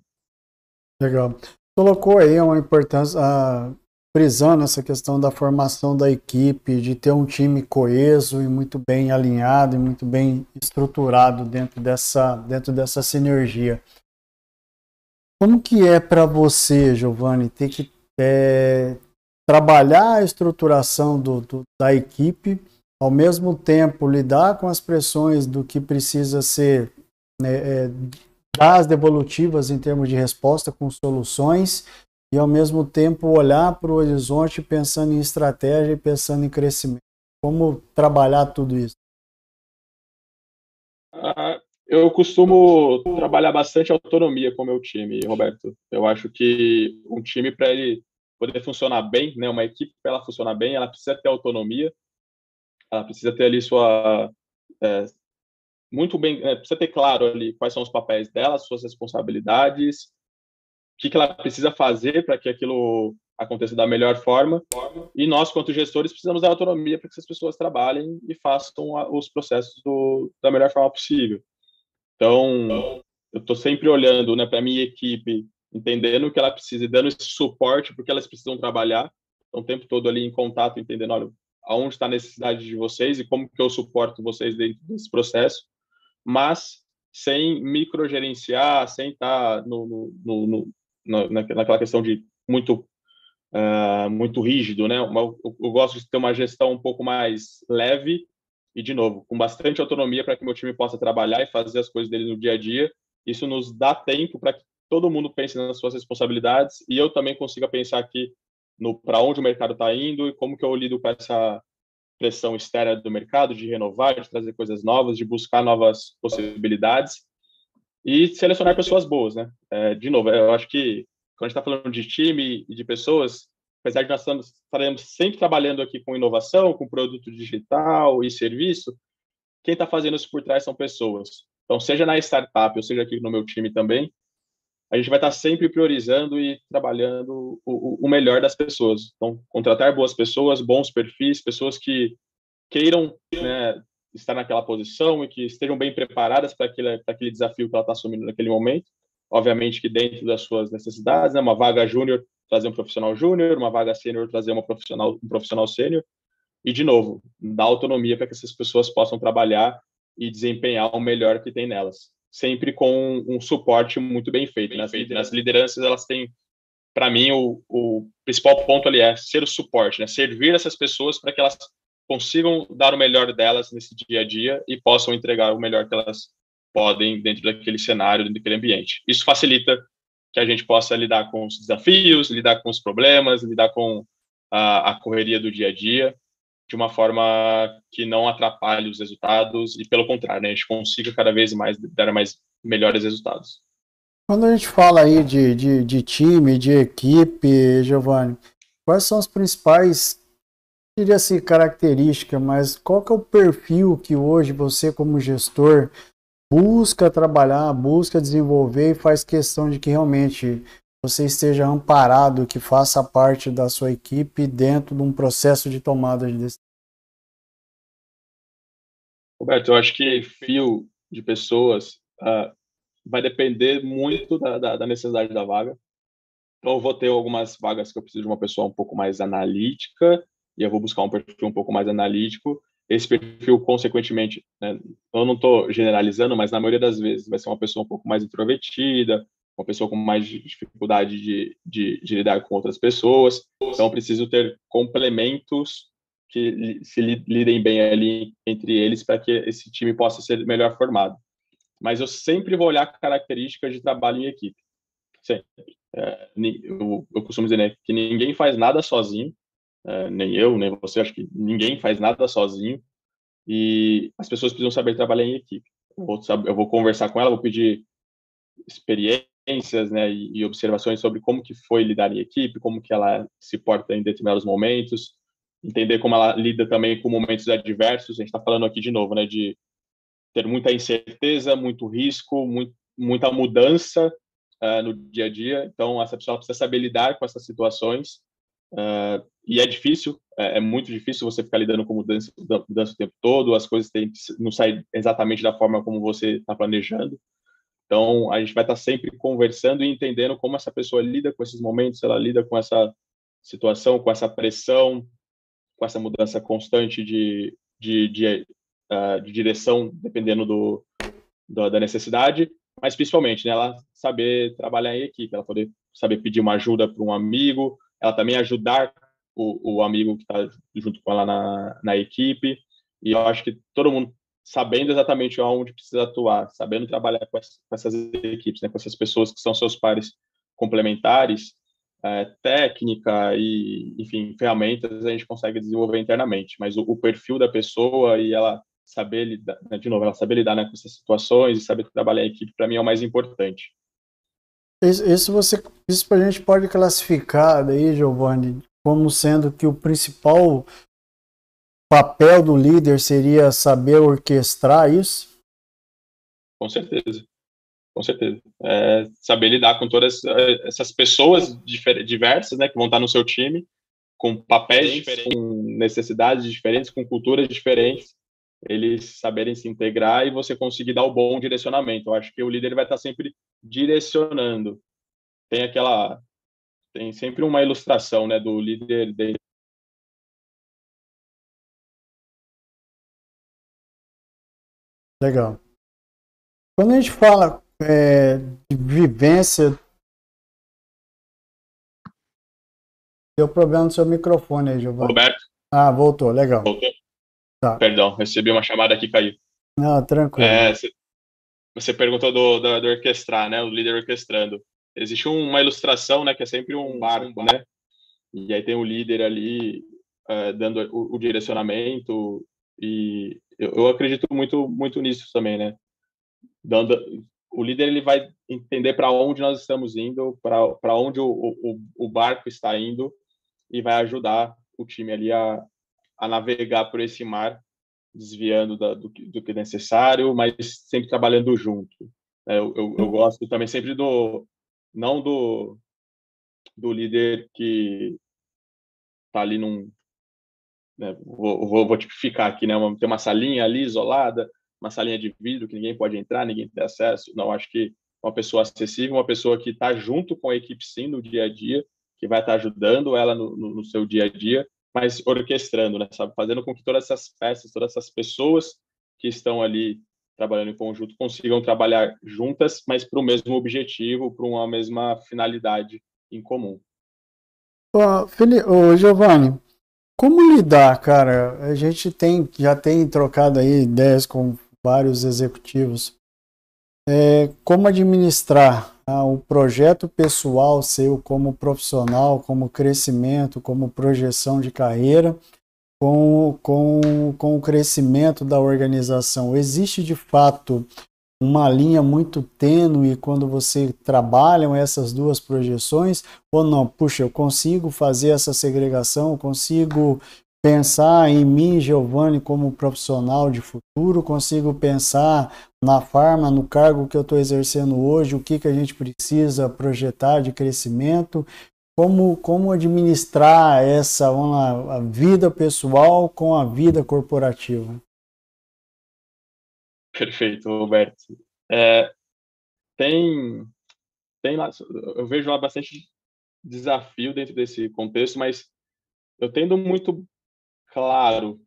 Legal colocou aí uma importância, uh, frisando essa questão da formação da equipe, de ter um time coeso e muito bem alinhado e muito bem estruturado dentro dessa, dentro dessa sinergia. Como que é para você, Giovanni, ter que é, trabalhar a estruturação do, do, da equipe, ao mesmo tempo lidar com as pressões do que precisa ser né, é, das devolutivas em termos de resposta com soluções e ao mesmo tempo olhar para o horizonte pensando em estratégia e pensando em crescimento? Como trabalhar tudo isso? Ah, eu costumo trabalhar bastante autonomia com o meu time, Roberto. Eu acho que um time, para ele poder funcionar bem, né, uma equipe, para ela funcionar bem, ela precisa ter autonomia, ela precisa ter ali sua. É, muito bem, é, precisa ter claro ali quais são os papéis dela, suas responsabilidades, o que, que ela precisa fazer para que aquilo aconteça da melhor forma. E nós, quanto gestores, precisamos dar autonomia para que essas pessoas trabalhem e façam os processos do, da melhor forma possível. Então, eu estou sempre olhando né, para a minha equipe, entendendo o que ela precisa e dando esse suporte porque elas precisam trabalhar. Então, o tempo todo ali em contato, entendendo, olha, aonde está a necessidade de vocês e como que eu suporto vocês dentro desse processo, mas sem microgerenciar, sem estar tá no, no, no, no naquela questão de muito uh, muito rígido, né? Eu, eu, gosto de ter uma gestão um pouco mais leve e, de novo, com bastante autonomia para que meu time possa trabalhar e fazer as coisas dele no dia a dia. Isso nos dá tempo para que todo mundo pense nas suas responsabilidades e eu também consiga pensar aqui no para onde o mercado está indo e como que eu lido com essa pressão externa do mercado de renovar, de trazer coisas novas, de buscar novas possibilidades e selecionar pessoas boas, né? É, de novo, eu acho que quando a gente está falando de time e de pessoas, apesar de nós estamos, estaremos sempre trabalhando aqui com inovação, com produto digital e serviço, quem está fazendo isso por trás são pessoas. Então, seja na startup, ou seja aqui no meu time também, a gente vai estar sempre priorizando e trabalhando o, o melhor das pessoas. Então, contratar boas pessoas, bons perfis, pessoas que queiram né, estar naquela posição e que estejam bem preparadas para aquele, para aquele desafio que ela está assumindo naquele momento. Obviamente que dentro das suas necessidades, né, uma vaga júnior trazer um profissional júnior, uma vaga sênior trazer uma profissional, um profissional sênior, e, de novo, dar autonomia para que essas pessoas possam trabalhar e desempenhar o melhor que tem nelas. Sempre com um suporte muito bem feito. Bem feito nas, lideranças, elas têm, para mim, o, o, principal ponto ali é ser o suporte, né? servir essas pessoas para que elas consigam dar o melhor delas nesse dia a dia e possam entregar o melhor que elas podem dentro daquele cenário, dentro daquele ambiente. Isso facilita que a gente possa lidar com os desafios, lidar com os problemas, lidar com a, a correria do dia a dia de uma forma que não atrapalhe os resultados e, pelo contrário, né, a gente consiga cada vez mais dar mais melhores resultados. Quando a gente fala aí de, de, de time, de equipe, Giovanni, quais são as principais, diria assim, características, mas qual que é o perfil que hoje você, como gestor, busca trabalhar, busca desenvolver e faz questão de que realmente você esteja amparado, que faça parte da sua equipe dentro de um processo de tomada de decisão? Roberto, eu acho que fio de pessoas uh, vai depender muito da, da, da, necessidade da vaga. Então, eu vou ter algumas vagas que eu preciso de uma pessoa um pouco mais analítica, e eu vou buscar um perfil um pouco mais analítico, esse perfil, consequentemente, né, eu não estou generalizando, mas na maioria das vezes vai ser uma pessoa um pouco mais introvertida, uma pessoa com mais dificuldade de, de, de lidar com outras pessoas. Então, preciso ter complementos que se lidem bem ali entre eles para que esse time possa ser melhor formado. Mas eu sempre vou olhar características de trabalho em equipe. Sempre. É, eu, eu costumo dizer né, que ninguém faz nada sozinho, é, nem eu, nem você, acho que ninguém faz nada sozinho e as pessoas precisam saber trabalhar em equipe. Eu vou, eu vou conversar com ela, vou pedir experiências né, e, observações sobre como que foi lidar em equipe, como que ela se porta em determinados momentos, entender como ela lida também com momentos adversos. A gente está falando aqui de novo, né, de ter muita incerteza, muito risco, muito, muita mudança uh, no dia a dia. Então, essa pessoa precisa saber lidar com essas situações Uh, e é difícil, é, é, muito difícil você ficar lidando com mudança, mudança o tempo todo, as coisas têm, não saem exatamente da forma como você está planejando. Então, a gente vai estar sempre conversando e entendendo como essa pessoa lida com esses momentos, ela lida com essa situação, com essa pressão, com essa mudança constante de, de, de, uh, de direção, dependendo do, do, da necessidade, mas principalmente, né, ela saber trabalhar em equipe, ela poder saber pedir uma ajuda para um amigo, ela também ajudar o, o amigo que está junto com ela na, na equipe. E eu acho que todo mundo sabendo exatamente onde precisa atuar, sabendo trabalhar com, essas equipes, né, com essas pessoas que são seus pares complementares, é, técnica e, enfim, ferramentas a gente consegue desenvolver internamente, mas o, o perfil da pessoa e ela saber lidar, né, de novo, ela saber lidar né, com essas situações e saber trabalhar em equipe, para mim é o mais importante. Isso, você, isso a gente pode classificar daí, Giovanni, como sendo que o principal papel do líder seria saber orquestrar isso? Com certeza. Com certeza. É saber lidar com todas eh, essas pessoas diversas, né, que vão estar no seu time, com papéis diferentes, com necessidades diferentes, com culturas diferentes, eles saberem se integrar e você conseguir dar o bom direcionamento. Eu acho que o líder vai estar sempre direcionando. Tem aquela tem sempre uma ilustração, né, do líder de... Legal. Quando a gente fala é, de vivência. Deu problema no seu microfone aí, Giovanni. Roberto? Ah, voltou, legal. Voltou. Tá. Perdão, recebi uma chamada que caiu. Não, tranquilo. É, você perguntou do, do, do, orquestrar, né? O líder orquestrando. Existe uma ilustração, né? Que é sempre um barco, né? E aí tem o líder ali uh, dando o, o, direcionamento e eu, eu, acredito muito muito nisso também, né? Dando, o líder ele vai entender para onde nós estamos indo, para onde o, o, o, barco está indo e vai ajudar o time ali a, a navegar por esse mar, desviando da, do, do, que é necessário, mas sempre trabalhando junto. É, eu, eu, eu, gosto também sempre do não do do líder que está ali num né, vou, vou, vou tipificar aqui, né? Uma, tem uma salinha ali isolada, uma salinha de vidro que ninguém pode entrar, ninguém tem acesso. Não, acho que uma pessoa acessível, uma pessoa que está junto com a equipe sim no dia a dia, que vai estar tá ajudando ela no, no, no, seu dia a dia, mas orquestrando, né, sabe, fazendo com que todas essas peças, todas essas pessoas que estão ali trabalhando em conjunto consigam trabalhar juntas, mas para o mesmo objetivo, para uma mesma finalidade em comum. Ô, Felipe, ô, Giovanni, como lidar, cara? A gente tem, já tem trocado aí ideias com vários executivos. É, como administrar ah, o projeto pessoal seu como profissional, como crescimento, como projeção de carreira, com, com, com o crescimento da organização. Existe de fato uma linha muito tênue quando você trabalha essas duas projeções ou não? Puxa, eu consigo fazer essa segregação, eu consigo pensar em mim, Giovanni, como profissional de futuro, consigo pensar na farma, no cargo que eu estou exercendo hoje, o que, que a gente precisa projetar de crescimento, como, como administrar essa lá, a vida pessoal com a vida corporativa. Perfeito, Roberto. É, tem, tem lá, eu vejo lá bastante desafio dentro desse contexto, mas eu tendo muito claro,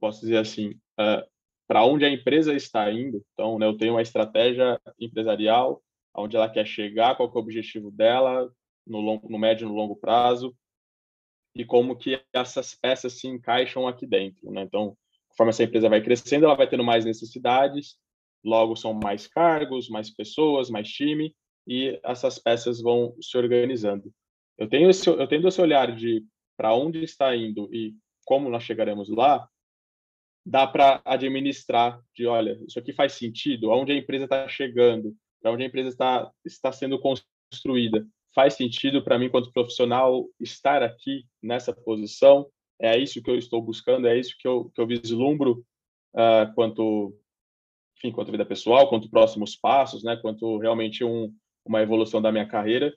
posso dizer assim, uh, para onde a empresa está indo. Então, né, eu tenho uma estratégia empresarial, aonde ela quer chegar, qual é o objetivo dela no, longo, no médio e no longo prazo, e como que essas peças se encaixam aqui dentro. Né? Então, conforme essa empresa vai crescendo, ela vai tendo mais necessidades, logo são mais cargos, mais pessoas, mais time, e essas peças vão se organizando. Eu tenho esse, eu tenho esse olhar de para onde está indo e como nós chegaremos lá, dá para administrar de, olha, isso aqui faz sentido, aonde a empresa está chegando, para onde a empresa está, está sendo construída, faz sentido para mim, quanto profissional, estar aqui nessa posição, é isso que eu estou buscando, é isso que eu, que eu vislumbro uh, quanto, enfim, quanto vida pessoal, quanto próximos passos, né, quanto realmente um, uma evolução da minha carreira,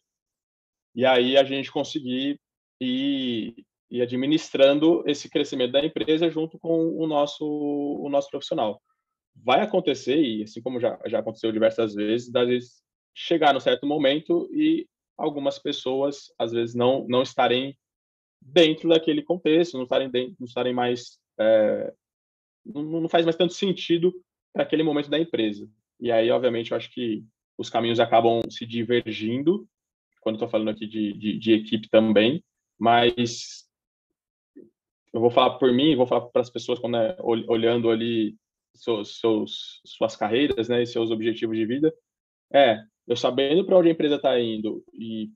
e aí a gente conseguir ir e administrando esse crescimento da empresa junto com o nosso o nosso profissional. Vai acontecer e assim como já já aconteceu diversas vezes, às vezes chegar no certo momento e algumas pessoas às vezes não não estarem dentro daquele contexto, não estarem dentro, não estarem mais é, não, não faz mais tanto sentido para aquele momento da empresa. E aí, obviamente, eu acho que os caminhos acabam se divergindo, quando estou falando aqui de, de, de, equipe também, mas eu vou falar por mim, vou falar para as pessoas quando é, olhando ali seus, seus, suas carreiras, né, e seus objetivos de vida, é eu sabendo para onde a empresa está indo e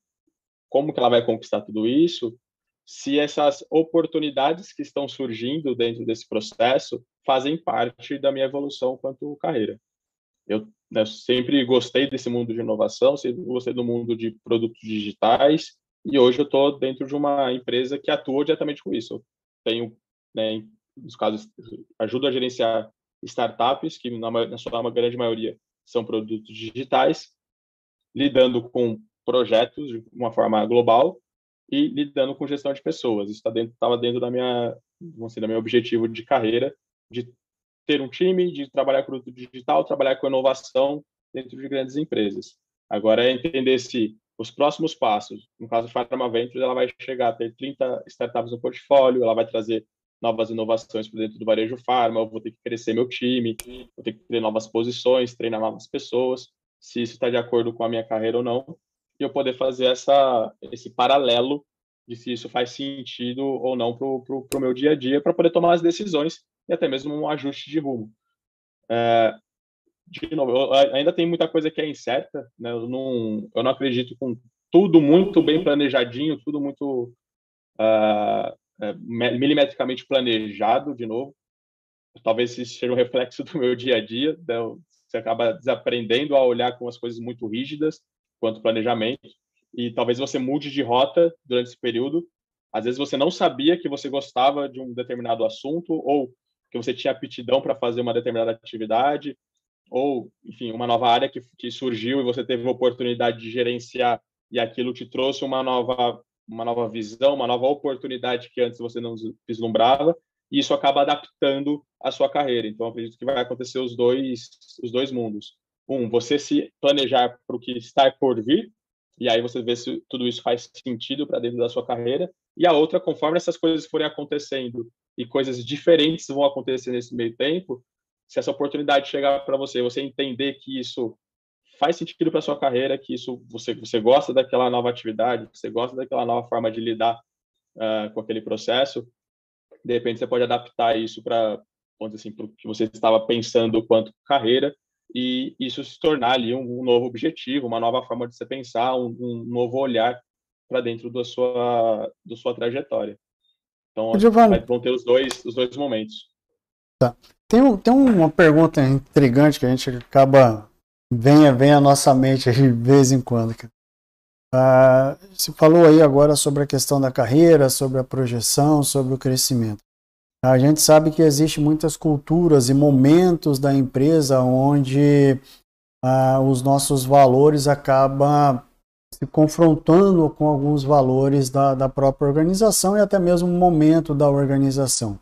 como que ela vai conquistar tudo isso, se essas oportunidades que estão surgindo dentro desse processo fazem parte da minha evolução quanto carreira. Eu né, sempre gostei desse mundo de inovação, sempre gostei do mundo de produtos digitais, e hoje eu estou dentro de uma empresa que atua diretamente com isso. Eu tenho, né, nos casos, ajudo a gerenciar startups, que na, na sua grande maioria são produtos digitais, lidando com projetos de uma forma global e lidando com gestão de pessoas. Isso estava dentro, tava dentro da minha, dizer, da meu objetivo de carreira, de ter um time, de trabalhar com produto digital, trabalhar com inovação dentro de grandes empresas. Agora é entender se os próximos passos, no caso da Pharma Ventures, ela vai chegar a ter 30 startups no portfólio, ela vai trazer novas inovações para dentro do varejo farma, eu vou ter que crescer meu time, vou ter que ter novas posições, treinar novas pessoas, se isso está de acordo com a minha carreira ou não, e eu poder fazer essa, esse paralelo de se isso faz sentido ou não para o meu dia a dia, para poder tomar as decisões e até mesmo um ajuste de rumo. É, de novo, eu, ainda tem muita coisa que é incerta, né? eu, não, eu não acredito com tudo muito bem planejadinho, tudo muito uh, milimetricamente planejado, de novo. Talvez isso seja um reflexo do meu dia a dia, né? você acaba desaprendendo a olhar com as coisas muito rígidas quanto planejamento, e talvez você mude de rota durante esse período. Às vezes você não sabia que você gostava de um determinado assunto, ou que você tinha aptidão para fazer uma determinada atividade, ou, enfim, uma nova área que, que surgiu e você teve a oportunidade de gerenciar e aquilo te trouxe uma nova uma nova visão, uma nova oportunidade que antes você não vislumbrava, e isso acaba adaptando a sua carreira. Então, acredito que vai acontecer os dois, os dois mundos. Um, você se planejar para o que está por vir, e aí você vê se tudo isso faz sentido para dentro da sua carreira. E a outra, conforme essas coisas forem acontecendo e coisas diferentes vão acontecer nesse meio tempo, se essa oportunidade chegar para você, você entender que isso faz sentido para sua carreira, que isso você você gosta daquela nova atividade, você gosta daquela nova forma de lidar uh, com aquele processo, de repente você pode adaptar isso para dizer assim, para o que você estava pensando quanto carreira e isso se tornar ali um, um novo objetivo, uma nova forma de você pensar, um, um novo olhar para dentro da sua da sua trajetória. Então, Giovanni, vão ter os dois os dois momentos. Tá. Tem, tem uma pergunta intrigante que a gente acaba venha vem à nossa mente de vez em quando. Ah, você falou aí agora sobre a questão da carreira, sobre a projeção, sobre o crescimento. A gente sabe que existe muitas culturas e momentos da empresa onde ah, os nossos valores acabam se confrontando com alguns valores da, da própria organização e até mesmo o momento da organização.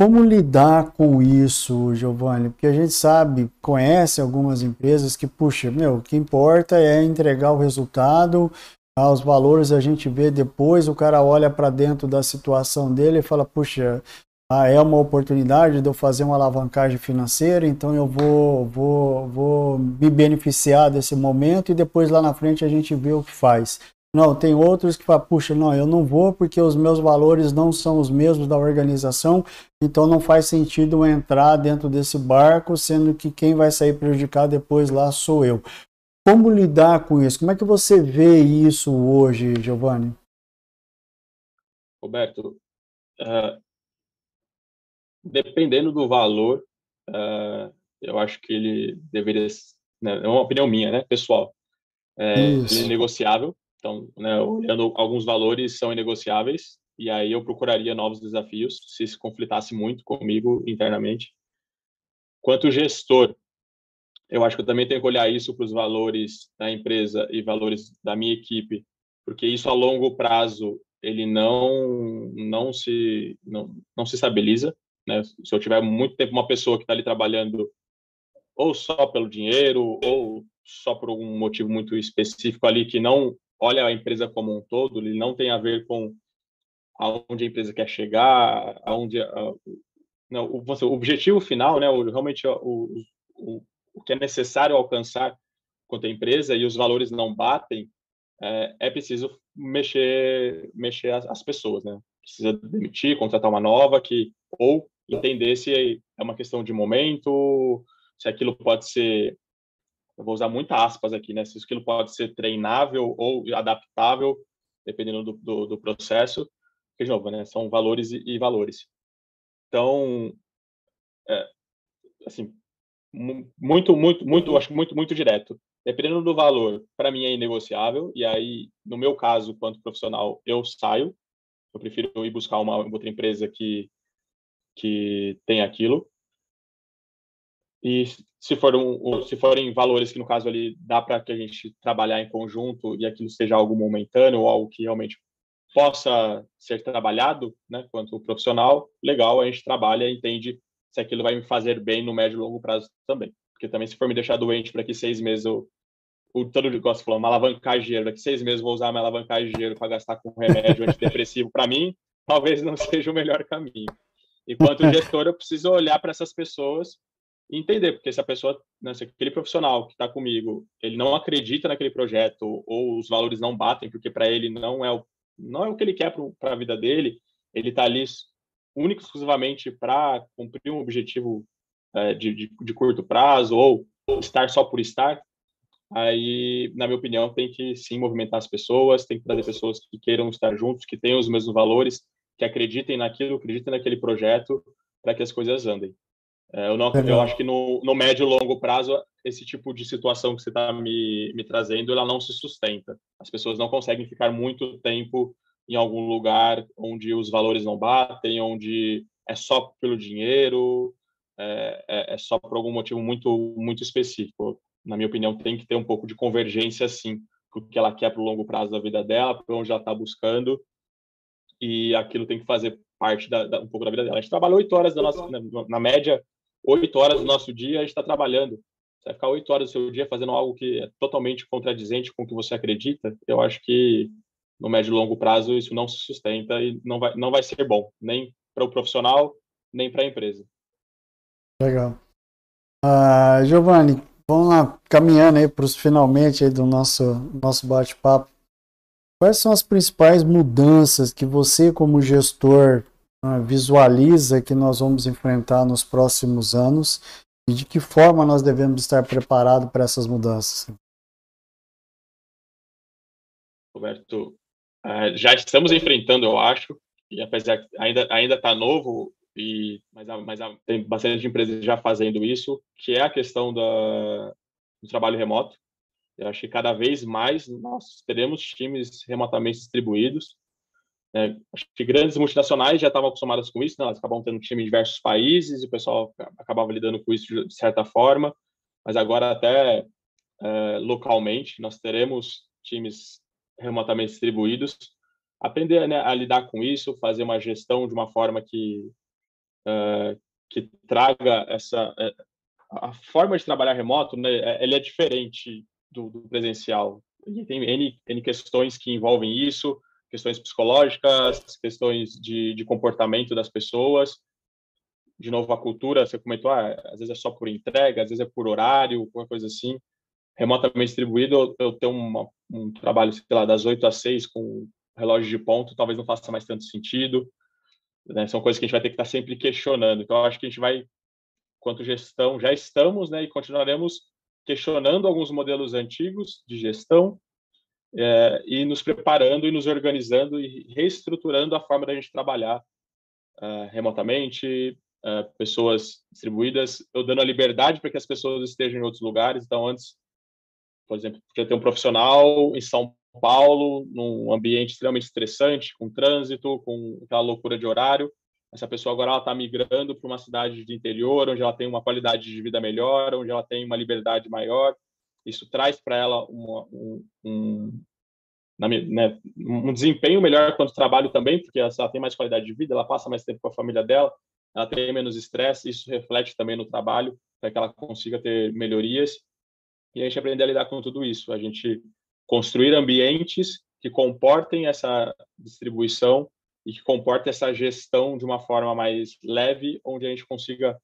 Como lidar com isso, Giovanni? Porque a gente sabe, conhece algumas empresas que, puxa, meu, o que importa é entregar o resultado, ah, os valores a gente vê depois, o cara olha para dentro da situação dele e fala, puxa, ah, é uma oportunidade de eu fazer uma alavancagem financeira, então eu vou, vou, vou me beneficiar desse momento e depois lá na frente a gente vê o que faz. Não, tem outros que falam, puxa, não, eu não vou porque os meus valores não são os mesmos da organização, então não faz sentido entrar dentro desse barco, sendo que quem vai sair prejudicado depois lá sou eu. Como lidar com isso? Como é que você vê isso hoje, Giovanni? Roberto, uh, dependendo do valor, uh, eu acho que ele deveria, né, é uma opinião minha, né, pessoal, é, ele é negociável. Então, né, olhando alguns valores são inegociáveis e aí eu procuraria novos desafios se se conflitasse muito comigo internamente. Quanto gestor, eu acho que eu também tenho que olhar isso para os valores da empresa e valores da minha equipe, porque isso a longo prazo ele não não se não, não se estabiliza, né? Se eu tiver muito tempo uma pessoa que está ali trabalhando ou só pelo dinheiro ou só por algum motivo muito específico ali que não olha a empresa como um todo, ele não tem a ver com aonde a empresa quer chegar, aonde a, não, o, o, objetivo final, né, o, realmente o, o, o que é necessário alcançar quanto a empresa e os valores não batem, é, é preciso mexer mexer as, as, pessoas, né? Precisa demitir, contratar uma nova que ou entender se é uma questão de momento, se aquilo pode ser eu vou usar muita aspas aqui, né? Se aquilo pode ser treinável ou adaptável, dependendo do, do, do processo. Porque, de novo, né? São valores e, e valores. Então, é, assim, muito, muito, muito, acho muito, muito direto. Dependendo do valor, para mim é inegociável. E aí, no meu caso, quanto profissional, eu saio. Eu prefiro ir buscar uma outra empresa que que tem aquilo. E se, for um, se forem valores que, no caso ali, dá para que a gente trabalhar em conjunto e aquilo seja algo momentâneo ou algo que realmente possa ser trabalhado, né, quanto profissional, legal, a gente trabalha entende se aquilo vai me fazer bem no médio e longo prazo também. Porque também, se for me deixar doente para que seis meses eu. O todo de gosto falou, uma alavancagem de dinheiro, daqui seis meses vou usar uma alavancagem de dinheiro para gastar com remédio antidepressivo, para mim, talvez não seja o melhor caminho. Enquanto gestor, eu preciso olhar para essas pessoas e entender, porque se a pessoa, né, se aquele profissional que está comigo, ele não acredita naquele projeto ou os valores não batem, porque para ele não é o, não é o que ele quer para a vida dele, ele está ali único exclusivamente para cumprir um objetivo é, de, de, de curto prazo ou estar só por estar, aí, na minha opinião, tem que sim movimentar as pessoas, tem que trazer pessoas que queiram estar juntos, que tenham os mesmos valores, que acreditem naquilo, acreditem naquele projeto para que as coisas andem. É, eu, não, eu acho que no, no médio e longo prazo, esse tipo de situação que você está me, me trazendo, ela não se sustenta. As pessoas não conseguem ficar muito tempo em algum lugar onde os valores não batem, onde é só pelo dinheiro, é, é, é só por algum motivo muito, muito específico. Na minha opinião, tem que ter um pouco de convergência, sim, o que ela quer para o longo prazo da vida dela, para onde ela está buscando, e aquilo tem que fazer parte da, da, um pouco da vida dela. A gente trabalha oito horas da nossa, na, na média, oito horas do nosso dia, a gente está trabalhando. Você vai ficar oito horas do seu dia fazendo algo que é totalmente contradizente com o que você acredita. Eu acho que no médio e longo prazo isso não se sustenta e não vai, não vai ser bom, nem para o profissional, nem para a empresa. Legal. Uh, Giovanni, vamos lá, caminhando aí para os finalmente aí do nosso, nosso bate-papo. Quais são as principais mudanças que você, como gestor, ah, visualiza que nós vamos enfrentar nos próximos anos e de que forma nós devemos estar preparados para essas mudanças? Roberto, ah, já estamos enfrentando, eu acho, e apesar que ainda ainda está novo e mas, mas tem bastante empresas já fazendo isso, que é a questão da, do trabalho remoto. Eu acho que cada vez mais nós teremos times remotamente distribuídos. É, acho que grandes multinacionais já estavam acostumadas com isso, né? elas acabam tendo time em diversos países e o pessoal acabava lidando com isso de certa forma, mas agora até é, localmente nós teremos times remotamente distribuídos. Aprender né, a lidar com isso, fazer uma gestão de uma forma que, é, que traga essa... É, a forma de trabalhar remoto, né, é, ele é diferente do, do presencial. E tem N, N questões que envolvem isso, questões psicológicas, questões de, de comportamento das pessoas. De novo, a cultura, você comentou, ah, às vezes é só por entrega, às vezes é por horário, alguma coisa assim. Remotamente distribuído, eu tenho uma, um trabalho, sei lá, das 8 às 6 com relógio de ponto, talvez não faça mais tanto sentido. Né? São coisas que a gente vai ter que estar sempre questionando. Então, acho que a gente vai, quanto gestão, já estamos né, e continuaremos questionando alguns modelos antigos de gestão é, e nos preparando e nos organizando e reestruturando a forma da gente trabalhar uh, remotamente, uh, pessoas distribuídas, eu dando a liberdade para que as pessoas estejam em outros lugares. Então, antes, por exemplo, podia ter um profissional em São Paulo, num ambiente extremamente estressante, com trânsito, com aquela loucura de horário. Essa pessoa agora está migrando para uma cidade de interior, onde ela tem uma qualidade de vida melhor, onde ela tem uma liberdade maior. Isso traz para ela uma, um, um, né, um, desempenho melhor quanto trabalho também, porque ela, ela tem mais qualidade de vida, ela passa mais tempo com a família dela, ela tem menos estresse, isso reflete também no trabalho, para que ela consiga ter melhorias. E a gente aprender a lidar com tudo isso, a gente construir ambientes que comportem essa distribuição e que comporte essa gestão de uma forma mais leve, onde a gente consiga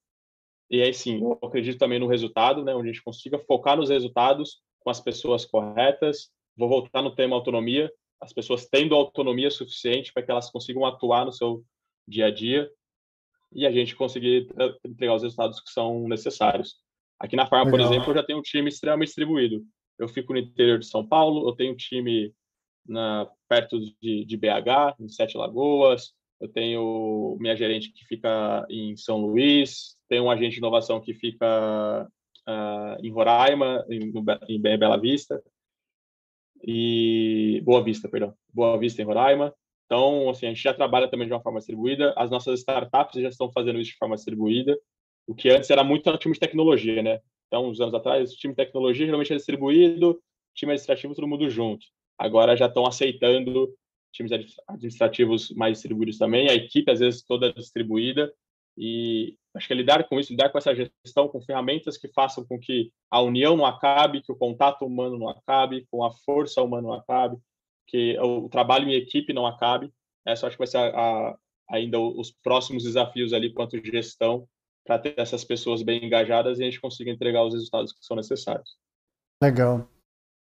e aí sim, eu acredito também no resultado, né, onde a gente consiga focar nos resultados com as pessoas corretas. Vou voltar no tema autonomia, as pessoas tendo autonomia suficiente para que elas consigam atuar no seu dia a dia e a gente conseguir entregar os resultados que são necessários. Aqui na Farm, por exemplo, eu já tenho um time extremamente distribuído. Eu fico no interior de São Paulo, eu tenho um time na, perto de, de BH, em Sete Lagoas, eu tenho minha gerente que fica em São Luís, tenho um agente de inovação que fica uh, em Roraima, em, em Bela Vista, e Boa Vista, perdão, Boa Vista em Roraima. Então, assim, a gente já trabalha também de uma forma distribuída. As nossas startups já estão fazendo isso de forma distribuída, o que antes era muito time de tecnologia, né? Então, uns anos atrás, o time de tecnologia geralmente é distribuído, time administrativo todo mundo junto. Agora já estão aceitando times administrativos mais distribuídos também, a equipe às vezes toda distribuída e acho que é lidar com isso, lidar com essa gestão, com ferramentas que façam com que a união não acabe, que o contato humano não acabe, com a força humana não acabe, que o trabalho em equipe não acabe. Essa acho que vai ser a, a, ainda os próximos desafios ali quanto gestão para ter essas pessoas bem engajadas e a gente consiga entregar os resultados que são necessários. Legal.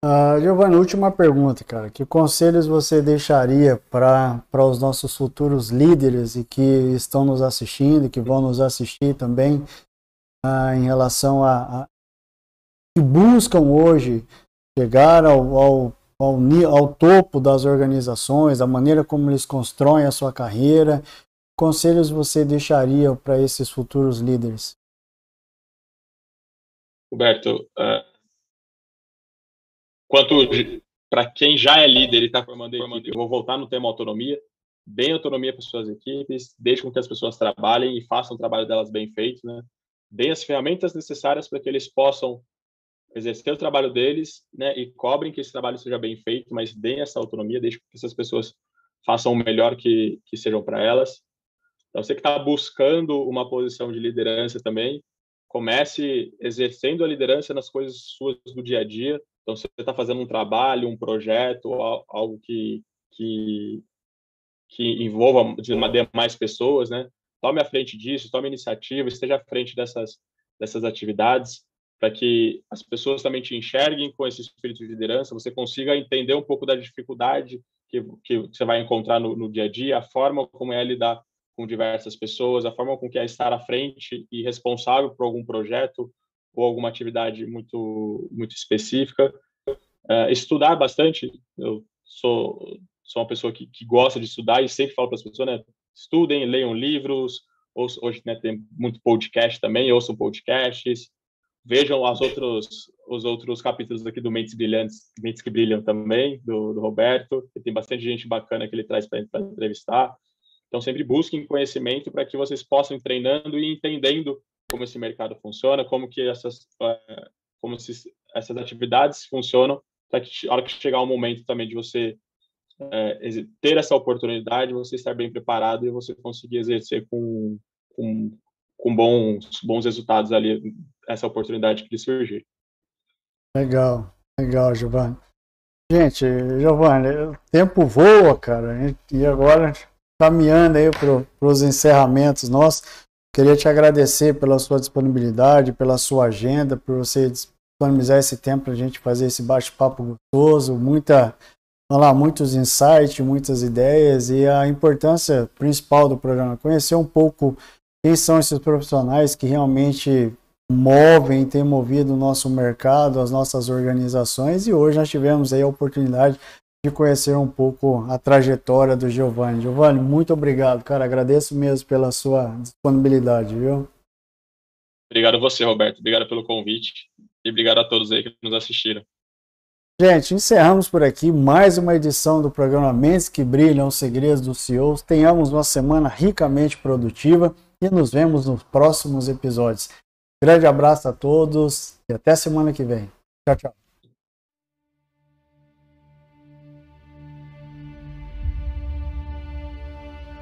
Uh, Giovanni, última pergunta, cara. Que conselhos você deixaria para os nossos futuros líderes e que estão nos assistindo e que vão nos assistir também uh, em relação a, a que buscam hoje chegar ao, ao, ao, ao topo das organizações, da maneira como eles constroem a sua carreira? Conselhos você deixaria para esses futuros líderes? Roberto, uh Quanto para quem já é líder e está formando equipe, eu vou voltar no tema autonomia. Deem autonomia para suas equipes, deixem com que as pessoas trabalhem e façam o trabalho delas bem feito, né? Deem as ferramentas necessárias para que eles possam exercer o trabalho deles, né? E cobrem que esse trabalho seja bem feito, mas deem essa autonomia, deixem que essas pessoas façam o melhor que, que sejam para elas. Então, você que está buscando uma posição de liderança também, comece exercendo a liderança nas coisas suas do dia a dia, então, você está fazendo um trabalho, um projeto, algo que, que, que envolva mais pessoas, né? Tome a frente disso, tome iniciativa, esteja à frente dessas, dessas atividades, para que as pessoas também te enxerguem com esse espírito de liderança, você consiga entender um pouco da dificuldade que, que você vai encontrar no, no dia a dia, a forma como é lidar com diversas pessoas, a forma com que é estar à frente e responsável por algum projeto ou alguma atividade muito muito específica. Uh, estudar bastante. Eu sou sou uma pessoa que, que gosta de estudar e sempre falo para as pessoas, né? Estudem, leiam livros. Ouçam, hoje né, tem muito podcast também, ouçam podcasts. Vejam as outros, os outros capítulos aqui do Mentes Brilhantes, Mentes que Brilham também, do, do Roberto. Tem bastante gente bacana que ele traz para entrevistar. Então, sempre busquem conhecimento para que vocês possam ir treinando e entendendo como esse mercado funciona, como que essas, uh, como essas atividades funcionam, para que a hora que chegar o momento também de você uh, ter essa oportunidade, você estar bem preparado e você conseguir exercer com, com, com bons, bons resultados ali essa oportunidade que lhe surgir. Legal, legal, Giovanni. Gente, Giovanni, o tempo voa, cara, e agora caminhando aí para os encerramentos nossos. Queria te agradecer pela sua disponibilidade, pela sua agenda, por você disponibilizar esse tempo para a gente fazer esse bate-papo gostoso, muita, lá, muitos insights, muitas ideias e a importância principal do programa, conhecer um pouco quem são esses profissionais que realmente movem têm movido o nosso mercado, as nossas organizações e hoje nós tivemos aí a oportunidade de conhecer um pouco a trajetória do Giovanni. Giovanni, muito obrigado, cara. Agradeço mesmo pela sua disponibilidade, viu? Obrigado a você, Roberto. Obrigado pelo convite e obrigado a todos aí que nos assistiram. Gente, encerramos por aqui mais uma edição do programa Mentes que Brilham, os Segredos dos CEOs. Tenhamos uma semana ricamente produtiva e nos vemos nos próximos episódios. Grande abraço a todos e até semana que vem. Tchau, tchau.